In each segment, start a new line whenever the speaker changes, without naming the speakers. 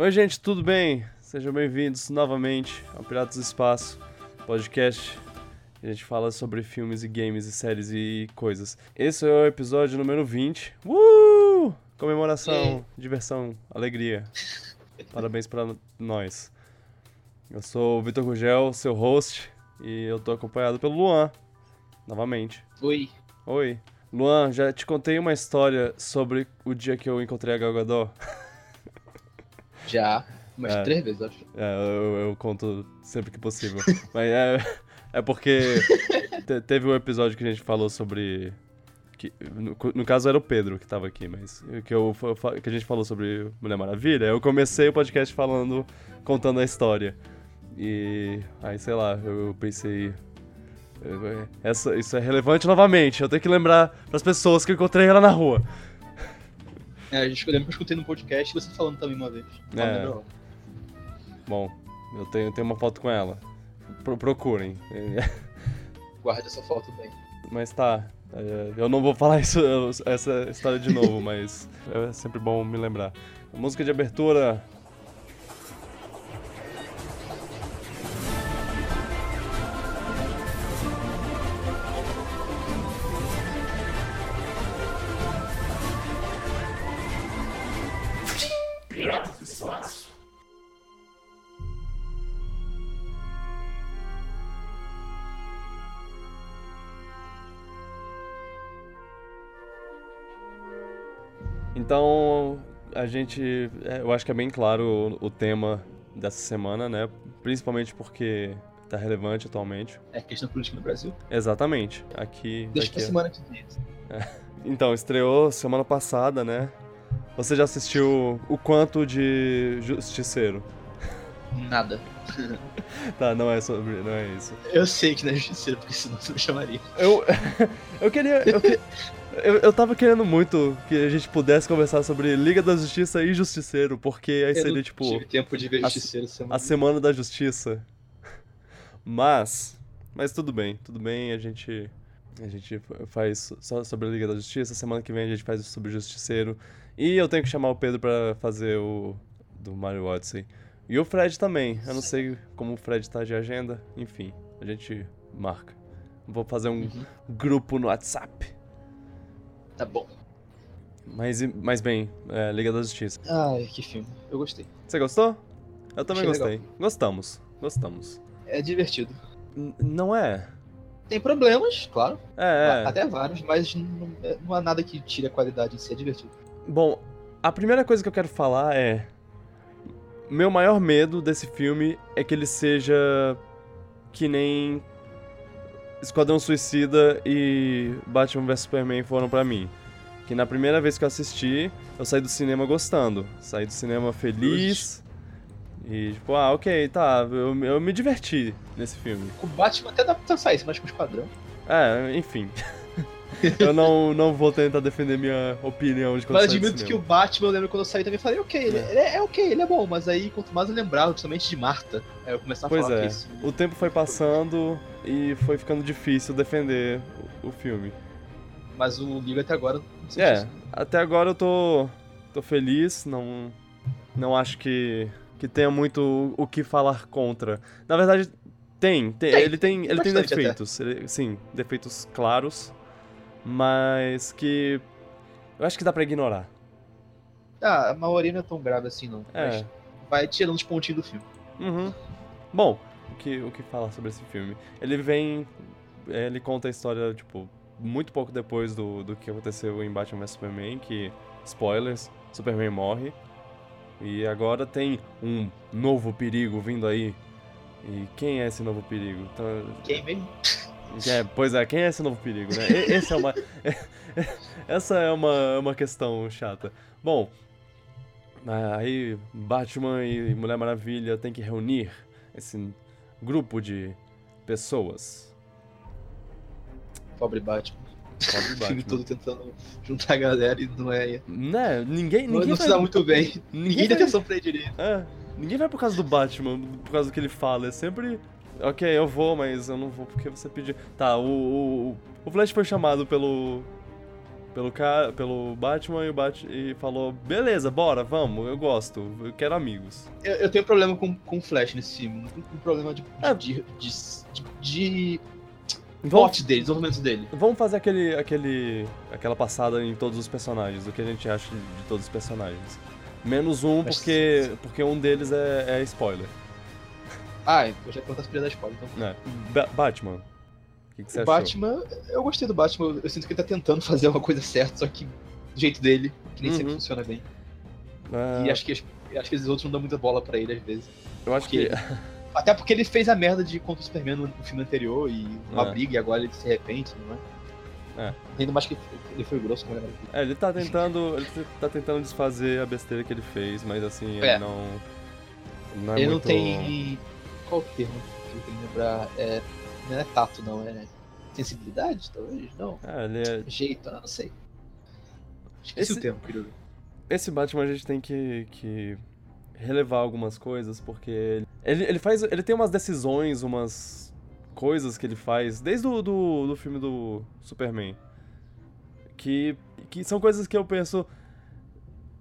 Oi, gente, tudo bem? Sejam bem-vindos novamente ao Piratas do Espaço, podcast. A gente fala sobre filmes e games e séries e coisas. Esse é o episódio número 20. Uh! Comemoração, diversão, alegria. Parabéns para nós. Eu sou o Vitor Gugel, seu host, e eu tô acompanhado pelo Luan, novamente.
Oi.
Oi. Luan, já te contei uma história sobre o dia que eu encontrei a Gal Gadot?
Já, umas
É.
três vezes, acho.
É, eu, eu conto sempre que possível. Mas é, é porque te- teve um episódio que a gente falou sobre. Que, no, no caso era o Pedro que tava aqui, mas que, eu, que a gente falou sobre Mulher Maravilha. Eu comecei o podcast falando, contando a história. E aí, sei lá, eu pensei. eh, Essa, isso é relevante novamente. Eu tenho que lembrar pras pessoas que eu encontrei ela na rua.
É, a gente, eu lembro que eu escutei no podcast você falando também uma vez. Não
É. Bom, eu tenho, tenho uma foto com ela. Pro- procurem.
Guarde essa foto bem.
Mas tá, é, eu não vou falar isso, essa história de novo, mas é sempre bom me lembrar. A música de abertura. Então, a gente. é, Eu acho que é bem claro o, o tema dessa semana, né? Principalmente porque tá relevante atualmente.
É questão política no Brasil.
Exatamente. Aqui.
Deixa
daqui
pra semana que vem.
Então, estreou semana passada, né? Você já assistiu o quanto de Justiceiro?
Nada.
Tá, não é sobre. não é isso.
Eu sei que não é justiceiro, porque senão você me chamaria.
Eu. eu queria. Eu, que- eu, eu tava querendo muito que a gente pudesse conversar sobre Liga da Justiça e Justiceiro, porque aí
eu
seria tipo.
tive tempo de ver
a-
justiceiro semana.
a Semana da Justiça. Mas, mas tudo bem, tudo bem, a gente a gente faz só sobre a Liga da Justiça, semana que vem a gente faz sobre o Justiceiro. E eu tenho que chamar o Pedro pra fazer o do Mario Odyssey. E o Fred também. Eu não sei como o Fred tá de agenda, enfim, a gente marca. Vou fazer um
Uhum.
grupo no WhatsApp.
Tá bom.
Mas, mas bem, é, Liga da Justiça.
Ai, que filme. Eu gostei.
Você gostou? Eu também
Achei
gostei. Gostamos. Gostamos.
É divertido.
N- não é?
Tem problemas, claro.
É, é.
Até vários, mas não, não há nada que tire a qualidade em si. É divertido.
Bom, a primeira coisa que eu quero falar é. Meu maior medo desse filme é que ele seja. que nem. Esquadrão Suicida e Batman vs Superman foram pra mim. Que na primeira vez que eu assisti, eu saí do cinema gostando. Saí do cinema feliz. E tipo, ah, ok, tá, eu, eu me diverti nesse filme.
O Batman até dá pra sair, mas com o Esquadrão.
É, enfim. eu não, não vou tentar defender minha opinião de quando
Mas admito que o Batman, eu lembro quando eu saí também, falei, ok, ele
É.
é, é ok, ele é bom, mas aí quanto mais eu lembrava, principalmente de Marta, aí eu começava a
Pois
falar
é,
que esse...
o tempo foi passando e foi ficando difícil defender o, o filme.
Mas o Liga até agora, não
É,
disso.
até agora eu tô, tô feliz, não, não acho que, que tenha muito o, o que falar contra. Na verdade, tem, tem,
Tem,
ele tem, ele tem defeitos, ele- sim, defeitos claros, mas que eu acho que dá pra ignorar.
Ah, a maioria não é tão grave assim, não.
É.
Mas vai tirando os pontinhos do filme.
Uhum. Bom, o que, o que falar sobre esse filme? Ele vem. Ele conta a história, tipo, muito pouco depois do, do que aconteceu em Batman vs Superman, que. Spoilers, Superman morre. E agora tem um novo perigo vindo aí. E quem é esse novo perigo? Então,
Quem mesmo?
é, pois é, quem é esse novo perigo, né? Esse é uma, essa é uma, uma questão chata. Bom, aí Batman e Mulher Maravilha têm que reunir esse grupo de pessoas.
Pobre Batman.
Pobre
O filme todo tentando juntar a galera e não é...
Né? Ninguém,
Não,
ninguém
não
vai,
se dá muito bem.
ninguém
Ninguém dá atenção pra ele direito.
É, ninguém vai por causa do Batman, por causa do que ele fala. É sempre. Ok, eu vou, mas eu não vou porque você pediu. Tá, o, o, o Flash foi chamado pelo. Pelo, pelo Batman e o Bat... e falou: beleza, bora, vamos, eu gosto, eu quero amigos.
Eu, eu tenho problema com, com o Flash nesse filme. Um problema de.
É.
de, de, de, de
Vamos,
plot dele, desenvolvimento dele.
vamos fazer aquele, aquele, aquela passada em todos os personagens, o que a gente acha de, todos os personagens. Menos um, porque, porque um deles é, é spoiler.
Ah, eu já perguntar se podia dar spoiler, então.
né? Ba- Batman. O que, que você
O
achou?
Batman, eu gostei do Batman, eu, sinto que ele tá tentando fazer uma coisa certa, só que do jeito dele, que nem sempre
Uhum.
funciona bem.
Ah,
E acho que, acho que os outros não dão muita bola pra ele às vezes.
eu acho que.
porque- Até porque ele fez a merda de contra o Superman no, filme anterior e uma
É.
briga e agora ele se arrepende, não é?
É.
Ainda mais que ele foi grosso com galera.
É, ele tá tentando. Ele tá tentando desfazer a besteira que ele fez, mas assim, ele
É.
não. Não é
ele não
muito...
tem. Qual o termo que eu tenho que lembrar? É, não é tato, não, é sensibilidade, talvez? Não.
É, ele é.
Jeito, ah, não sei. Esqueci
Esse-
o termo, querido.
Esse Batman a gente tem que, que relevar algumas coisas, porque ele, ele faz. Ele tem umas decisões, umas coisas que ele faz, desde o do, do filme do Superman. Que, que são coisas que eu penso.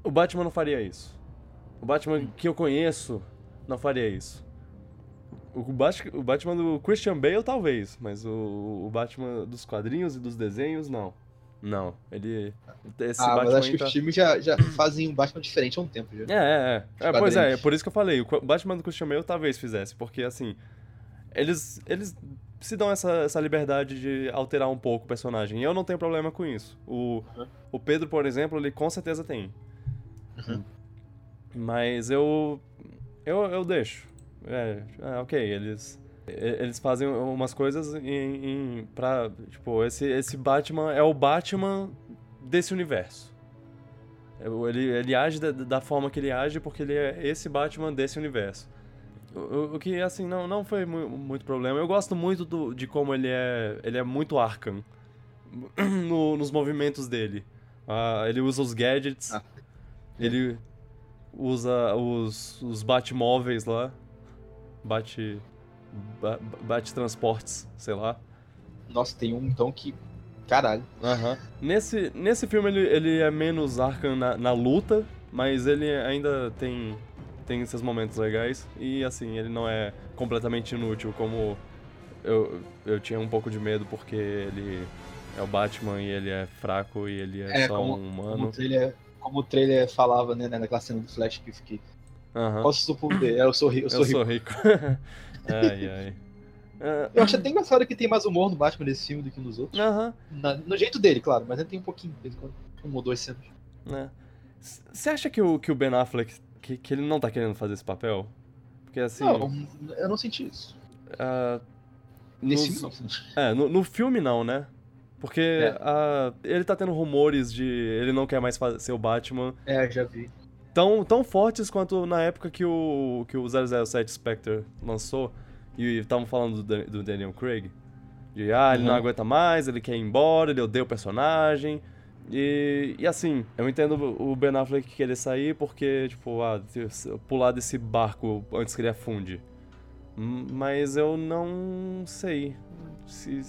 O Batman não faria isso. O Batman que eu conheço não faria isso. O, Bat, o Batman do Christian Bale, talvez, mas o, o Batman dos quadrinhos e dos desenhos, não. Não, ele. Esse
ah, mas
Batman
acho que
tá-
os filmes já, já fazem um Batman diferente há um tempo já.
é, é, é. é pois é, é por isso que eu falei. O Batman do Christian Bale talvez fizesse, porque assim. Eles, eles se dão essa, essa liberdade de alterar um pouco o personagem. E eu não tenho problema com isso. O,
Uhum.
o Pedro, por exemplo, ele com certeza tem.
Uhum.
Mas eu. Eu, eu deixo. É, é, ok, eles. Eles fazem umas coisas em, em, pra. Tipo, esse, esse Batman é o Batman desse universo. Eu- Ele, ele age da, da forma que ele age porque ele é esse Batman desse universo. O, o- o que, assim, não, não foi mu- muito problema. Eu gosto muito do- de como ele é. Ele é muito Arkham no- nos movimentos dele. Ah, ele usa os gadgets.
Ah.
Ele usa os, os Batmóveis lá. Bate. ba- Bate transportes, sei lá.
Nossa, tem um então que. Caralho.
Aham. Nesse, nesse filme ele, ele é menos Arkham na, na luta, mas ele ainda tem, tem seus momentos legais. E assim, ele não é completamente inútil, como eu, eu tinha um pouco de medo porque ele é o Batman e ele é fraco e ele é,
É,
só
como-
um
Como o
humano.
trailer, como o trailer falava, né, naquela cena do Flash que eu
Aham.
Qual o seu poder? É, eu sou rico. Eu sou
Eu
rico.
sou rico. ai, ai. Ah,
Eu acho até engraçado que tem mais humor no Batman nesse filme do que nos outros.
Aham.
Na- no jeito dele, claro, mas ele tem um pouquinho, de vez em quando. Um ou duas cenas.
né? Você acha que o, que o Ben Affleck, que, que ele não tá querendo fazer esse papel? Porque assim...
Não, eu não senti isso.
ah,
Nesse
nos-
filme,
É, no, no filme não, né? Porque
É.
ah, ele tá tendo rumores de ele não quer mais fa- ser o Batman
não. É, já vi.
Tão, tão fortes quanto na época que o, que o 007 Spectre lançou e estavam falando do, Dan- do Daniel Craig. De, ah, ele não
Uhum.
aguenta mais, ele quer ir embora, ele odeia o personagem. E, e assim, eu entendo o Ben Affleck querer sair porque, tipo, ah, pular desse barco antes que ele afunde. Mas eu não sei. Se,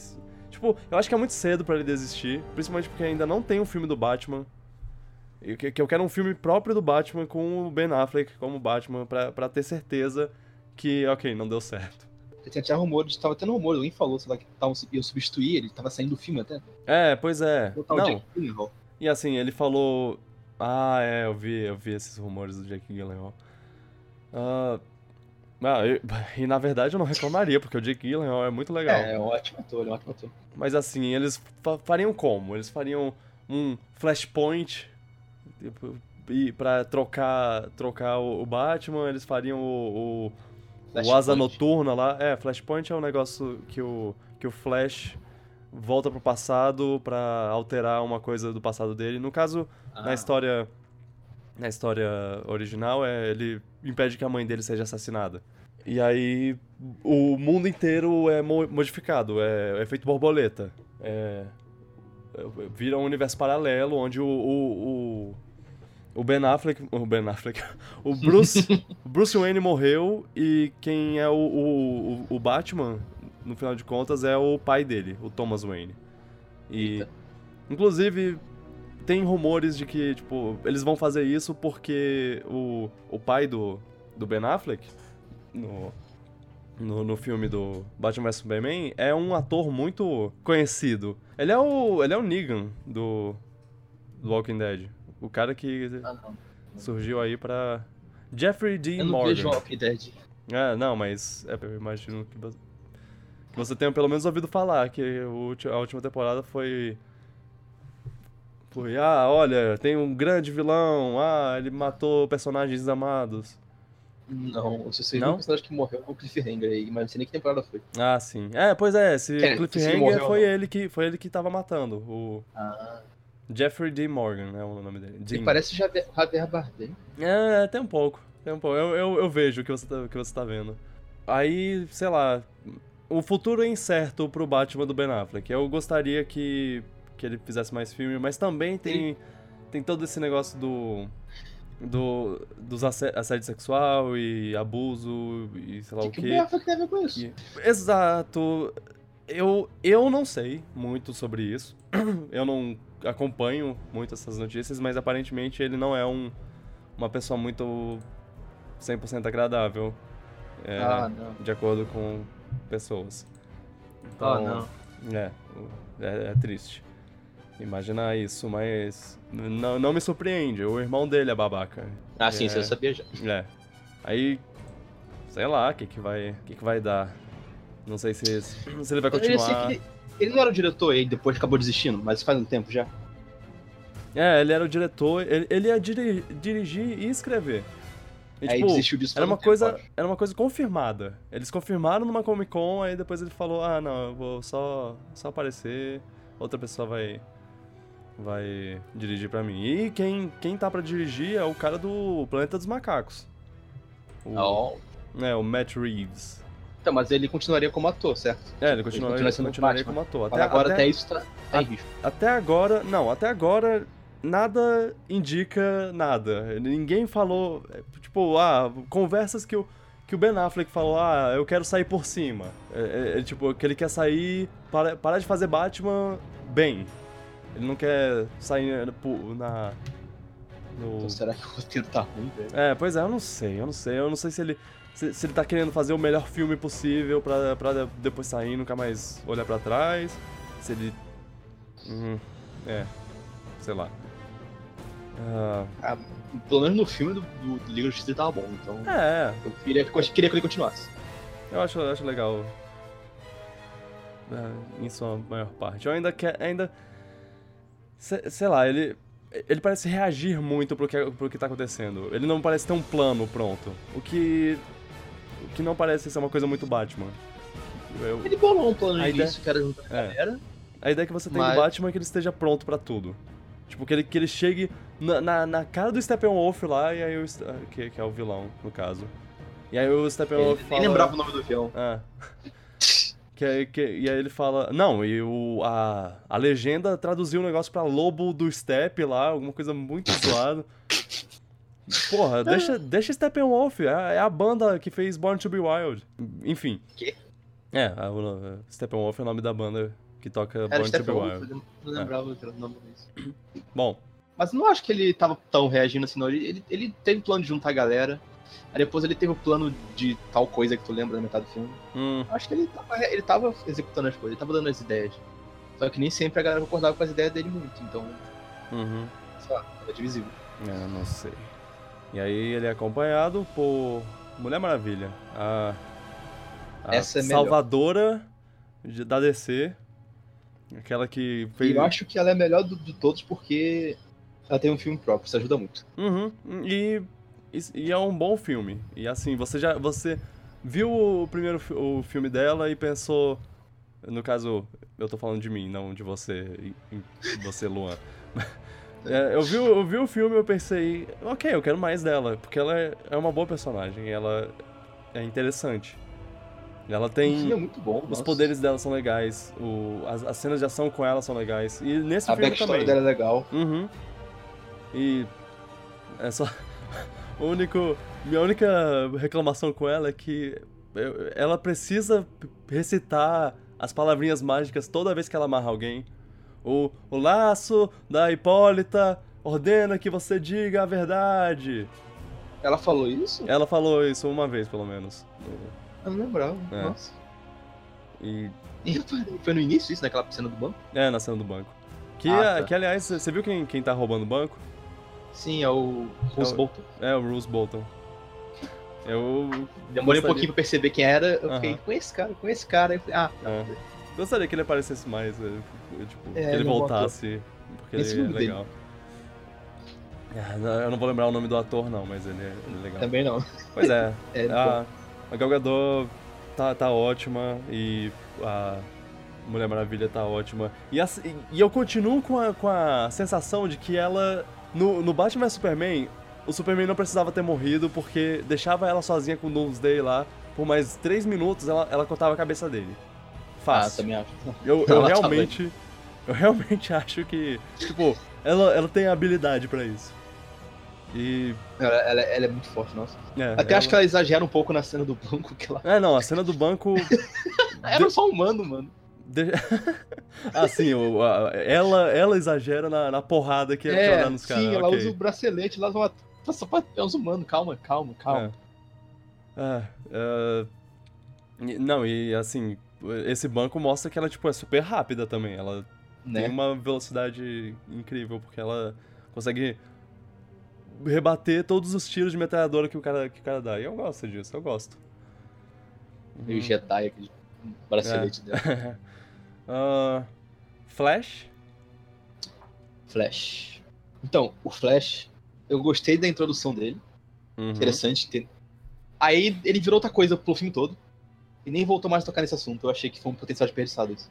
tipo, eu acho que é muito cedo pra ele desistir. Principalmente porque ainda não tem um filme do Batman. Que, eu quero um filme próprio do Batman com o Ben Affleck como Batman pra, pra ter certeza que, ok, não deu certo.
Tinha até rumores, tava tendo rumor, alguém falou, sei lá, que tavam, iam substituir ele, tava saindo do filme até.
É, pois é. Não,
Gyllenhaal.
E assim, ele falou. Ah, é, eu vi, eu vi esses rumores do Jake Gyllenhaal. Ah, ah, eu- e na verdade eu não reclamaria, porque o Jake Gyllenhaal é muito legal.
É, é um ótimo ator, é um ótimo ator.
Mas assim, eles fa- fariam como? Eles fariam um Flashpoint e pra trocar, trocar o, Batman, eles fariam o, o, o Asa. Noturna lá. É, Flashpoint é um negócio que o, que o Flash volta pro passado pra alterar uma coisa do passado dele. No caso, na
Ah,
história na história original é ele impede que a mãe dele seja assassinada. E aí o mundo inteiro é mo- modificado, é, é feito borboleta. É, é- vira um universo paralelo onde o, o, o, o Ben Affleck, o Ben Affleck, o Bruce, o Bruce Wayne morreu e quem é o, o, o- o Batman, no final de contas, é o pai dele, o Thomas Wayne. E
Eita.
Inclusive, tem rumores de que, tipo, eles vão fazer isso porque o, o pai do, do Ben Affleck, no, no, no filme do Batman vs Superman, é um ator muito conhecido. Ele é o, ele é o Negan do, do Walking Dead. O cara que
Ah, não.
surgiu aí pra... Jeffrey Dean
Eu não
Morgan.
vejo Walking Dead.
É, não, mas é, eu imagino que você, tenha pelo menos ouvido falar que a última temporada foi. Foi, ah, olha, tem um grande vilão, ah, ele matou personagens amados.
Não, eu sei
Não?
um personagem que morreu com o Cliffhanger aí, mas não sei nem que temporada foi.
Ah, sim. É, pois é, esse
É,
Cliffhanger
morreu
foi
não.
ele, que, foi ele que tava matando. O
Ah.
Jeffrey D. Morgan, é o nome dele.
Ele parece Javier, Javier Bardem.
É, tem um pouco. Tem um pouco. Eu, eu, eu vejo o que você, tá, o que você tá vendo. Aí, sei lá, o futuro é incerto pro Batman do Ben Affleck. Eu gostaria que, que ele fizesse mais filme, mas também tem, tem todo esse negócio do. do dos assé- assédio sexual e abuso e sei lá
O
o
que, que o. Ben Affleck tem a ver com isso?
E- Exato. Eu, eu não sei muito sobre isso. Eu não acompanho muito essas notícias, mas aparentemente ele não é um, uma pessoa muito 100% agradável. é,
Ah, não.
de acordo com pessoas.
Ah,
Então,
não.
É, é, é triste. Imaginar isso, mas não, não me surpreende. O irmão dele é babaca.
Ah, sim,
É.
eu sabia já.
É. Aí, sei lá, o que que vai, que que vai dar. Não sei se, se ele vai continuar.
Ele, não era o diretor e depois acabou desistindo, mas faz um tempo já.
É, ele era o diretor, ele, ele ia diri- dirigir e escrever. E,
aí
tipo,
desistiu disso
era uma
um tempo,
coisa,
acho.
era uma coisa confirmada. Eles confirmaram numa Comic Con, aí depois ele falou: "Ah, não, eu vou só só aparecer, outra pessoa vai vai dirigir pra mim". E quem quem tá pra dirigir é o cara do Planeta dos Macacos. O,
Não.
É, o Matt Reeves.
Então, mas ele continuaria como ator, certo?
É, ele continuaria,
continua sendo
continuaria
Batman.
como ator.
Mas agora até, isso tá, tá em risco.
Até agora, não, até agora nada indica nada. Ninguém falou, é, tipo, ah, conversas que o, que o Ben Affleck falou, ah, eu quero sair por cima. É, é, é, tipo, que ele quer sair, para, parar de fazer Batman bem. Ele não quer sair na... no...
Então, será que o roteiro tá ruim, velho?
É, pois é, eu não sei, eu não sei. Eu não sei se ele, se, se ele tá querendo fazer o melhor filme possível pra, pra depois sair e nunca mais olhar pra trás. Se ele. Hum, é, sei lá. Ah,
pelo menos no filme do, do Liga da Justiça ele tava bom, então
é,
eu queria, eu queria que ele continuasse.
eu acho, eu acho legal. é, em sua maior parte. Eu ainda quero. Ainda. se- Sei lá, ele. Ele parece reagir muito pro que, pro que tá acontecendo. Ele não parece ter um plano pronto. O que. O que não parece ser uma coisa muito Batman. Eu-
Ele bolou um plano de
ideia-
que juntar a
É.
galera.
a ideia que você tem
Mas-
do Batman é que ele esteja pronto pra tudo. Tipo, que ele, que ele chegue na, na, na cara do Steppenwolf lá, e aí o. Ste- Que, que é o vilão, no caso. E aí o Steppenwolf
Ele
fala.
nem lembrava o nome do avião.
Ah. Que, que, e aí ele fala. Não, e o, a, a legenda traduziu o negócio pra Lobo do Step lá, alguma coisa muito zoada. Porra, deixa, deixa Steppenwolf, é, é a banda que fez Born to Be Wild. Enfim.
Quê?
É, a, o, Steppenwolf é o nome da banda que toca
Era
Born to Be Wild.
não lembrava o nome disso.
Bom,
Mas não acho que ele tava tão reagindo assim, não. Ele, ele, ele teve plano de juntar a galera. Aí depois ele teve o plano de tal coisa que tu lembra na metade do filme.
hum,
acho que ele tava, ele tava executando as coisas, ele tava dando as ideias. Só que nem sempre a galera concordava com as ideias dele muito, então,
uhum.
sei lá, tava divisível.
É, não sei. E aí ele é acompanhado por Mulher Maravilha, a, a
Essa é
salvadora de- da DC, aquela que fez...
E eu acho que ela é a melhor do- de todos porque ela tem um filme próprio, isso ajuda muito.
Uhum, e, e, e é um bom filme. E assim, você já você viu o primeiro o filme dela e pensou, no caso, eu tô falando de mim, não de você, você, Luan. É, eu, vi, o- eu vi o filme e eu pensei, ok, eu quero mais dela, porque ela é, é uma boa personagem, ela é interessante. Ela
é
tem.
muito bom.
Os
nossa.
poderes dela são legais, o, as, as cenas de ação com ela são legais. E nesse
A
filme
backstory
também.
dela é legal.
Uhum. E é só o único minha única reclamação com ela é que ela precisa recitar as palavrinhas mágicas toda vez que ela amarra alguém, o O, o laço da Hipólita ordena que você diga a verdade.
Ela falou isso?
Ela falou isso uma vez, pelo menos.
Eu não lembrava.
É.
Nossa.
E.
E foi no início isso, naquela cena do banco?
É, na cena do banco. Que,
Ah, tá.
que aliás, você viu quem, quem tá roubando o banco?
Sim, é o Rose
É o-
Bolton.
É o Bruce Bolton. Eu.
Demorei
gostaria-
um pouquinho pra perceber quem era. Eu fiquei,
Aham.
com esse cara, com esse cara. Eu falei, ah, tá.
É. Gostaria que ele aparecesse mais, é, tipo,
É,
que ele
é
voltasse, porque
Esse
ele é
dele.
legal. Ah, não, Eu não vou lembrar o nome do ator, não, mas ele é, é legal.
Também não.
Pois é,
É,
a, a Gal Gadot tá, tá ótima e a Mulher Maravilha tá ótima. E, e- e eu continuo com a, com a sensação de que ela, no, no Batman Superman, o Superman não precisava ter morrido porque deixava ela sozinha com o Doomsday lá, por mais três minutos ela, ela cortava a cabeça dele.
Ah,
Fácil.
também acho.
Eu, eu
Ela tá
realmente. Eu realmente acho que. Tipo, ela, ela tem habilidade pra isso. E.
Ela, ela- ela é muito forte, nossa.
É,
Até acho que ela exagera um pouco na cena do banco, que ela.
É, não, a cena do banco.
Era só humano, mano.
De- ah, sim, o- a- ela, ela exagera na, na porrada que, que ela dá nos caras.
sim, ela
ok.
usa o bracelete só pra é uns humanos. Calma, calma, calma.
É. Ah, é, e- Não, e assim, esse banco mostra que ela, tipo, é super rápida também. Ela
Né?
tem uma velocidade incrível, porque ela consegue rebater todos os tiros de metralhadora que o cara, que o cara dá. E eu gosto disso, eu gosto.
Meio Jedi, aquele bracelete
É.
dela.
Ah, Flash?
Flash. Então, o Flash, eu gostei da introdução dele.
Uhum.
Interessante. Ter... Aí ele virou outra coisa pro filme todo. E nem voltou mais a tocar nesse assunto. Eu achei que foi um potencial desperdiçado isso.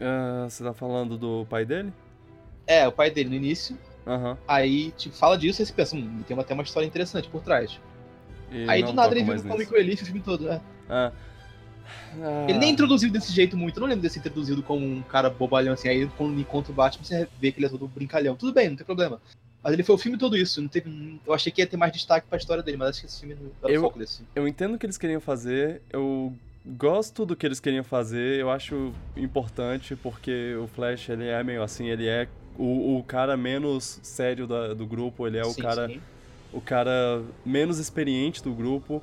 Ah, você tá falando do pai dele?
É, o pai dele no início.
Aham.
Aí, tipo, fala disso e você pensa, hum, tem até uma história interessante por trás.
E
aí do nada ele vira o. Comic Relief o filme todo. É.
Ah. Ah.
Ele nem introduziu desse jeito muito. Eu não lembro desse introduzido como um cara bobalhão assim. Aí quando ele encontra o Batman, você vê que ele é todo brincalhão. Tudo bem, não tem problema. Mas ele foi o filme todo isso. Não teve... Eu achei que ia ter mais destaque pra história dele, mas acho que esse filme não era
Eu-
o foco desse.
Eu entendo o que eles queriam fazer, eu gosto do que eles queriam fazer, eu acho importante porque o Flash, ele é meio assim, ele é o, o cara menos sério da- do grupo, ele é o
Sim,
cara
sim.
o cara menos experiente do grupo,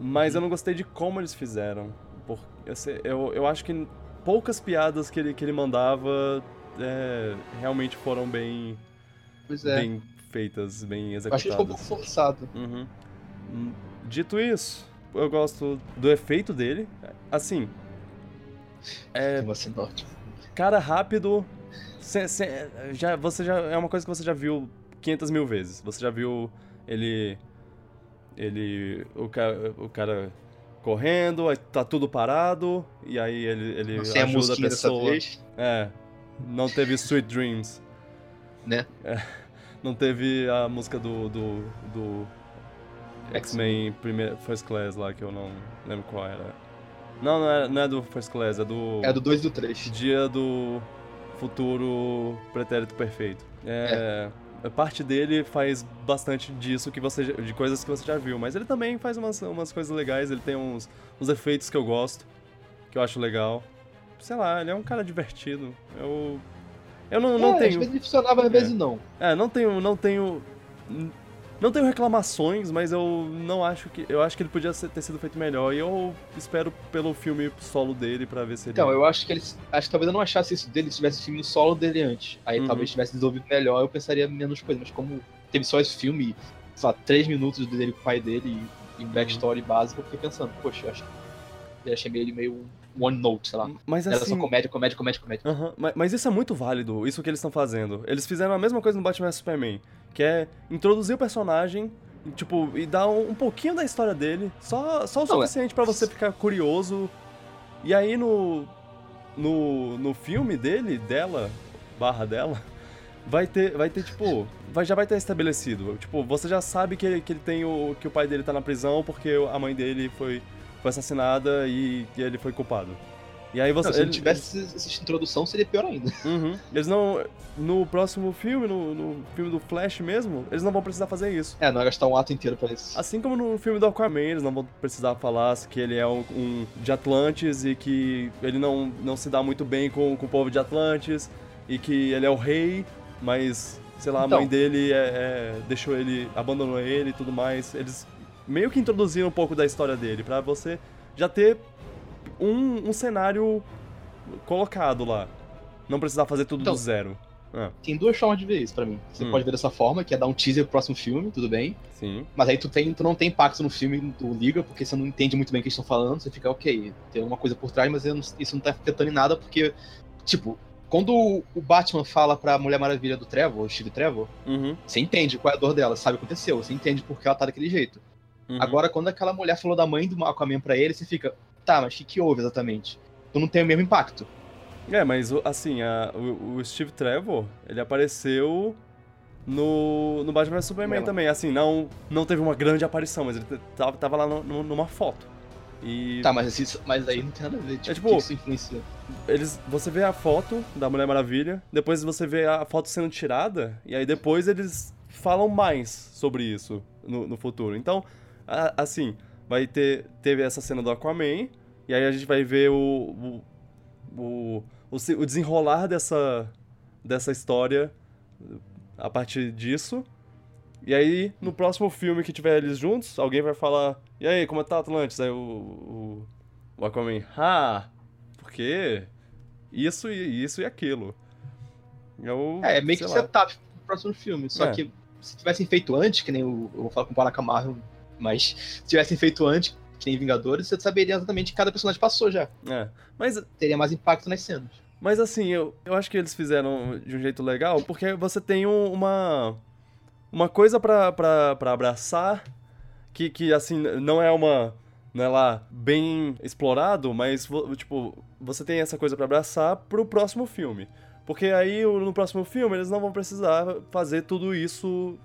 mas
Uhum.
eu não gostei de como eles fizeram. Porque, assim, eu, eu acho que poucas piadas que ele, que ele mandava é, realmente foram bem,
Pois é.
bem feitas, bem
Eu acho que ele ficou um pouco
executadas.
forçado.
Uhum. Hum, Dito isso, eu gosto do efeito dele. Assim, é cara rápido. cê- cê- já, você já é uma coisa que você já viu 500 mil vezes. Você já viu ele, ele, o cara, o cara correndo, aí tá tudo parado e aí ele, ele
a
ajuda a
dessa
pessoa. É, não teve Sweet Dreams.
Né?
É, não teve a música do, do, do X-Men First Class lá, que eu não lembro qual era. Não, não é, não é do First Class, é do
É do 2 e do 3.
Dia do Futuro Pretérito Perfeito. É, a parte dele faz bastante disso que você de coisas que você já viu, mas ele também faz umas, umas coisas legais, ele tem uns, uns efeitos que eu gosto, que eu acho legal. Sei lá, ele é um cara divertido. Eu eu não, não
é, Às
tenho
vezes ele funcionava, às vezes
É.
não.
é, não tenho, não tenho, não tenho reclamações, mas eu não acho que, eu acho que ele podia ter sido feito melhor e eu espero pelo filme solo dele pra ver se ele.
Então, eu acho que eles. Acho que talvez eu não achasse isso dele se tivesse filme solo dele antes. Aí
Uhum.
talvez tivesse desenvolvido melhor, eu pensaria menos coisa. Mas como teve só esse filme, sei lá, três minutos dele com o pai dele e, e
Uhum.
backstory básico, eu fiquei pensando, poxa, eu acho que eu achei ele meio one note, sei lá.
mas
Era
assim,
só comédia, comédia, comédia, comédia.
Aham, ma- mas, isso é muito válido, isso que eles estão fazendo. Eles fizeram a mesma coisa no Batman vs Superman, que é introduzir o personagem, tipo, e dar um, um pouquinho da história dele, só, só o
Não, é-
suficiente pra você ficar curioso. E aí no, no, no filme dele, dela, barra dela, vai ter, vai ter tipo, vai, já vai ter estabelecido. Tipo, você já sabe que que ele tem o, que o pai dele tá na prisão porque a mãe dele foi, foi assassinada e, e ele foi culpado. E aí você...
Não, se
ele-
tivesse essa introdução, seria pior ainda.
Uhum. Eles não. No próximo filme, no, no filme do Flash mesmo, eles não vão precisar fazer isso.
É, não gastar um ato inteiro pra isso.
Assim como no filme do Aquaman, eles não vão precisar falar que ele é um, um de Atlantis e que ele não, não se dá muito bem com, com o povo de Atlantis. e que ele é o rei, mas, sei lá, a
Então.
mãe dele é, é- deixou ele, abandonou ele e tudo mais. Eles meio que introduziram um pouco da história dele, pra você já ter um, um cenário colocado lá. Não precisar fazer tudo
Então.
do zero. Ah,
Tem duas formas de ver isso pra mim. Você
Hum.
pode ver dessa forma, que é dar um teaser pro próximo filme, tudo bem.
sim.
Mas aí tu, tem, tu não tem impacto no filme do Liga, porque você não entende muito bem o que eles estão falando. Você fica, ok, tem uma coisa por trás, mas não- isso não tá afetando em nada, porque, tipo, quando o- Batman fala pra Mulher Maravilha do Trevor, o Steve Trevor,
Uhum,
você entende qual é a dor dela, sabe o que aconteceu, você entende por que ela tá daquele jeito.
uhum.
Agora, quando aquela mulher falou da mãe do Aquaman pra ele, você fica, tá, mas o que, que houve exatamente? Tu não tem o mesmo impacto.
É, mas assim, a- o, o Steve Trevor, ele apareceu no, no Batman vs Superman
Ela.
também. Assim, não, não teve uma grande aparição, mas ele tava, tava lá no- no- numa foto. E
Tá, mas, isso, mas aí não tem nada a ver. Tipo,
É tipo-
que isso influencia?
eles, você vê a foto da Mulher Maravilha, depois você vê a foto sendo tirada, e aí depois eles falam mais sobre isso no, no futuro. Então, a- assim, vai ter teve essa cena do Aquaman, e aí a gente vai ver o, o, o, o, se- o desenrolar dessa, dessa história a partir disso. E aí, no próximo filme que tiver eles juntos, alguém vai falar: E aí, como tá Atlantis? Aí o, o, o Aquaman, ah, por quê? Isso e isso e aquilo. Eu,
É, é meio que
lá.
setup pro próximo filme. Só
É.
que se tivessem feito antes, que nem o. Eu vou falar com o Paraca Marvel, mas se tivessem feito antes, que nem Vingadores, você saberia exatamente que cada personagem passou já.
É. Mas,
Teria mais impacto nas cenas.
mas assim, eu, eu acho que eles fizeram de um jeito legal, porque você tem um- uma, uma coisa pra, pra, pra abraçar, que, que assim, não é uma. Não é lá bem explorado, mas tipo, você tem essa coisa pra abraçar pro próximo filme. Porque aí no próximo filme eles não vão precisar fazer tudo isso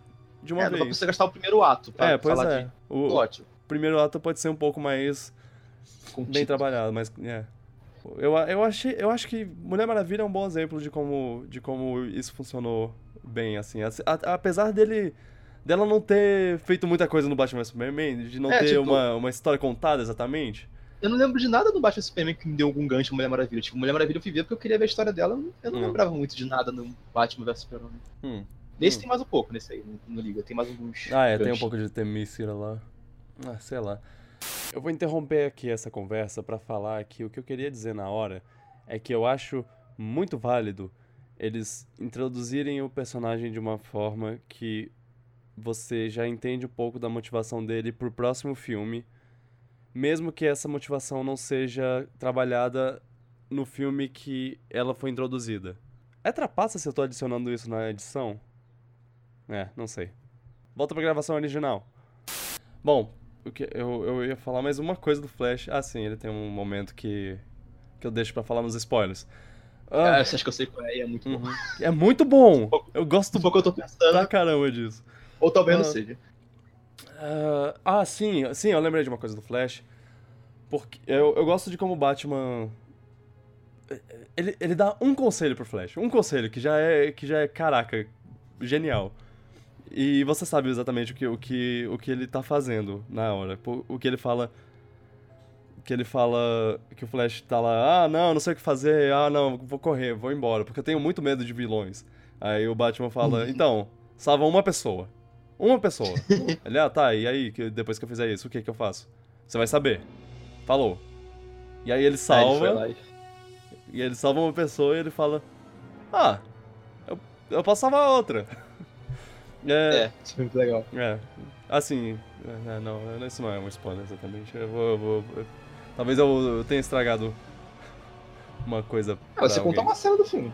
de uma
é, não vai
vez.
precisar gastar o primeiro ato pra
É, pois
falar
é.
de
O
plot.
primeiro ato pode ser um pouco mais
Com
bem trabalhado, mas é. Eu, eu, achei, eu acho que Mulher Maravilha é um bom exemplo de como, de como isso funcionou bem, assim. Assim, a- apesar dele dela não ter feito muita coisa no Batman vs Superman, de não
É,
ter
tipo-
uma, uma história contada exatamente.
Eu não lembro de nada do Batman Superman que me deu algum gancho Mulher Maravilha. Tipo, Mulher Maravilha eu fui ver porque eu queria ver a história dela. Eu não
Hum.
lembrava muito de nada no Batman vs Superman.
Hum.
Nesse
Hum.
tem mais um pouco, nesse aí, no, Liga. Tem mais alguns.
Ah, é, tem um
ganchos.
pouco de Temícera lá. Ah, sei lá. Eu vou interromper aqui essa conversa pra falar que o que eu queria dizer na hora é que eu acho muito válido eles introduzirem o personagem de uma forma que você já entende um pouco da motivação dele pro próximo filme, mesmo que essa motivação não seja trabalhada no filme que ela foi introduzida. É trapaça se eu tô adicionando isso na edição? É, não sei. Volta pra gravação original. Bom, o que eu, eu ia falar mais uma coisa do Flash. Ah, sim, ele tem um momento que, que eu deixo pra falar nos spoilers.
Ah,
Ah,
você acha que eu sei qual é? e É muito bom.
uhum. É muito bom! Eu gosto
Se for o que eu tô pensando,
pra caramba disso.
ou talvez não
Ah.
seja.
Ah, ah, sim, sim, eu lembrei de uma coisa do Flash. Porque eu, eu gosto de como o Batman. Ele, ele dá um conselho pro Flash. Um conselho que já é, que já é caraca, genial. E você sabe exatamente o que, o que, o que ele tá fazendo na hora. O que ele fala. Que ele fala que o Flash tá lá, ah, não, não sei o que fazer, ah, não, vou correr, vou embora, porque eu tenho muito medo de vilões. Aí o Batman fala, então, salva uma pessoa. Uma pessoa. Ele, ah, tá, e aí, que depois que eu fizer isso, o que que eu faço? Você vai saber. Falou. E aí ele
Aí ele
salva,
foi lá e-
e ele salva uma pessoa e ele fala, ah, eu, eu posso salvar outra. É,
É, isso foi muito legal.
é, assim, é, não, isso não é um spoiler exatamente. Eu vou, eu vou- eu- talvez eu, eu tenha estragado uma coisa
Ah,
pra
você
alguém.
uma cena do filme.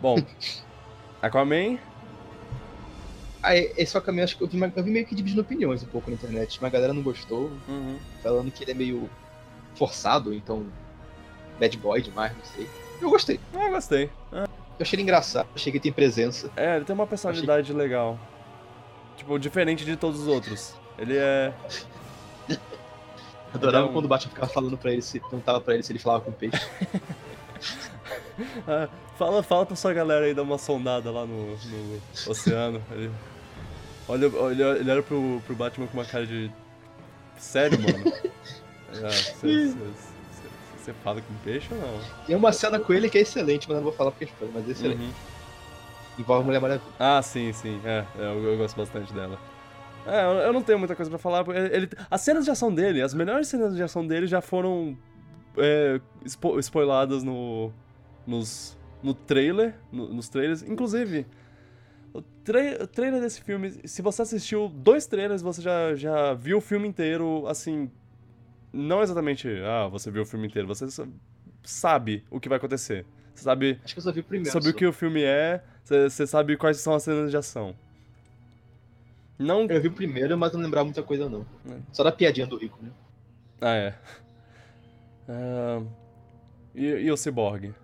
Bom, Aquaman,
Aí, esse Aquaman, acho que eu vi, eu vi meio que dividindo opiniões um pouco na internet. Uma galera não gostou,
uhum,
falando que ele é meio forçado, então. Bad boy demais, não sei. Eu gostei.
ah, gostei.
Eu achei ele engraçado, achei que ele tem presença.
É, ele tem uma personalidade legal. Tipo, diferente de todos os outros. Ele é.
Adorava
é um-
quando o Batman ficava falando pra ele, se perguntava pra ele se ele falava com peixe.
Ah, fala, fala pra sua galera aí dar uma sondada lá no, no oceano. Ele, olha, olha, ele olha pro, pro Batman com uma cara de. Sério, mano? Ah, Você fala com peixe ou não?
Tem uma cena com ele que é excelente, mas eu não vou falar porque é spoiler, mas é excelente.
Uhum.
Envolve a Mulher Maravilha.
Ah, sim, sim. É, eu, eu gosto bastante dela. É, eu, não tenho muita coisa pra falar. Ele, as cenas de ação dele, as melhores cenas de ação dele já foram é, spo- spoiladas no, nos, no trailer, no- nos trailers. Inclusive, o, trai- o trailer desse filme, se você assistiu dois trailers, você já, já viu o filme inteiro, assim... Não exatamente, ah, você viu o filme inteiro, você sa- sabe o que vai acontecer. Você sabe
Acho que eu só vi o primeiro.
sobre o
só.
que o filme é, você você sabe quais são as cenas de ação. Não.
Eu vi o primeiro, mas não lembrava muita coisa, não.
É.
Só da piadinha do Rico, né?
Ah, é. Ah, e, e o Cyborg?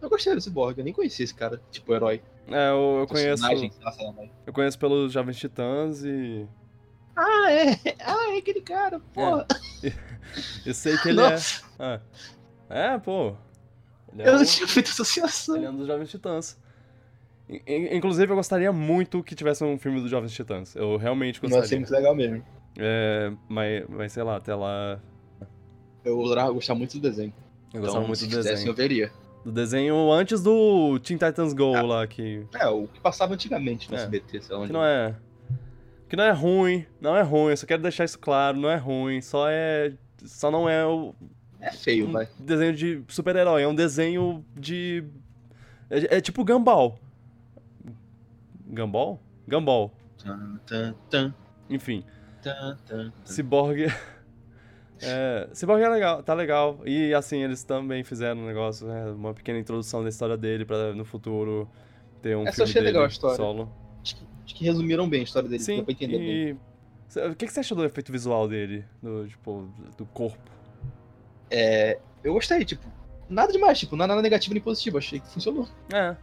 Eu gostei do Cyborg, eu nem conhecia esse cara, tipo, herói.
É, eu, eu conheço. Eu conheço pelos Jovens Titãs e.
Ah, é! Ah, é aquele cara, porra!
Eu sei que ele
Nossa,
é. É, é pô. Ele é,
eu
um,
não tinha feito associação.
ele é um dos Jovens Titãs. In- in- Inclusive, eu gostaria muito que tivesse um filme dos Jovens Titãs. Eu realmente
Nossa, é
gostaria.
muito legal mesmo.
É, mas, mas sei lá, até lá.
Eu gostar muito do desenho.
Eu gostava
então,
muito
se
do desenho.
eu veria.
Do desenho antes do Teen Titans Go
Ah.
lá, que.
É, o que passava antigamente no
É.
SBT, sei lá onde.
Que não é. Que não é ruim, não é ruim, eu só quero deixar isso claro, não é ruim, só é. Só não é o
É feio,
um
vai.
desenho de super-herói, é um desenho de. É, é tipo Gumball. Gumball? Gumball.
Tan, tan, tan,
Enfim. Cyborg. É, Cyborg é legal, tá legal. E assim, eles também fizeram um negócio, né, uma pequena introdução da história dele pra no futuro ter um
Essa eu
filme
achei
dele
legal a história.
solo.
Acho, que, resumiram bem a história dele,
Sim,
deu pra entender bem.
e... Cê- O que, que você achou do efeito visual dele? Do, tipo, do corpo?
É, eu gostei, tipo, nada demais, tipo, não é nada negativo nem positivo, achei que funcionou.
É,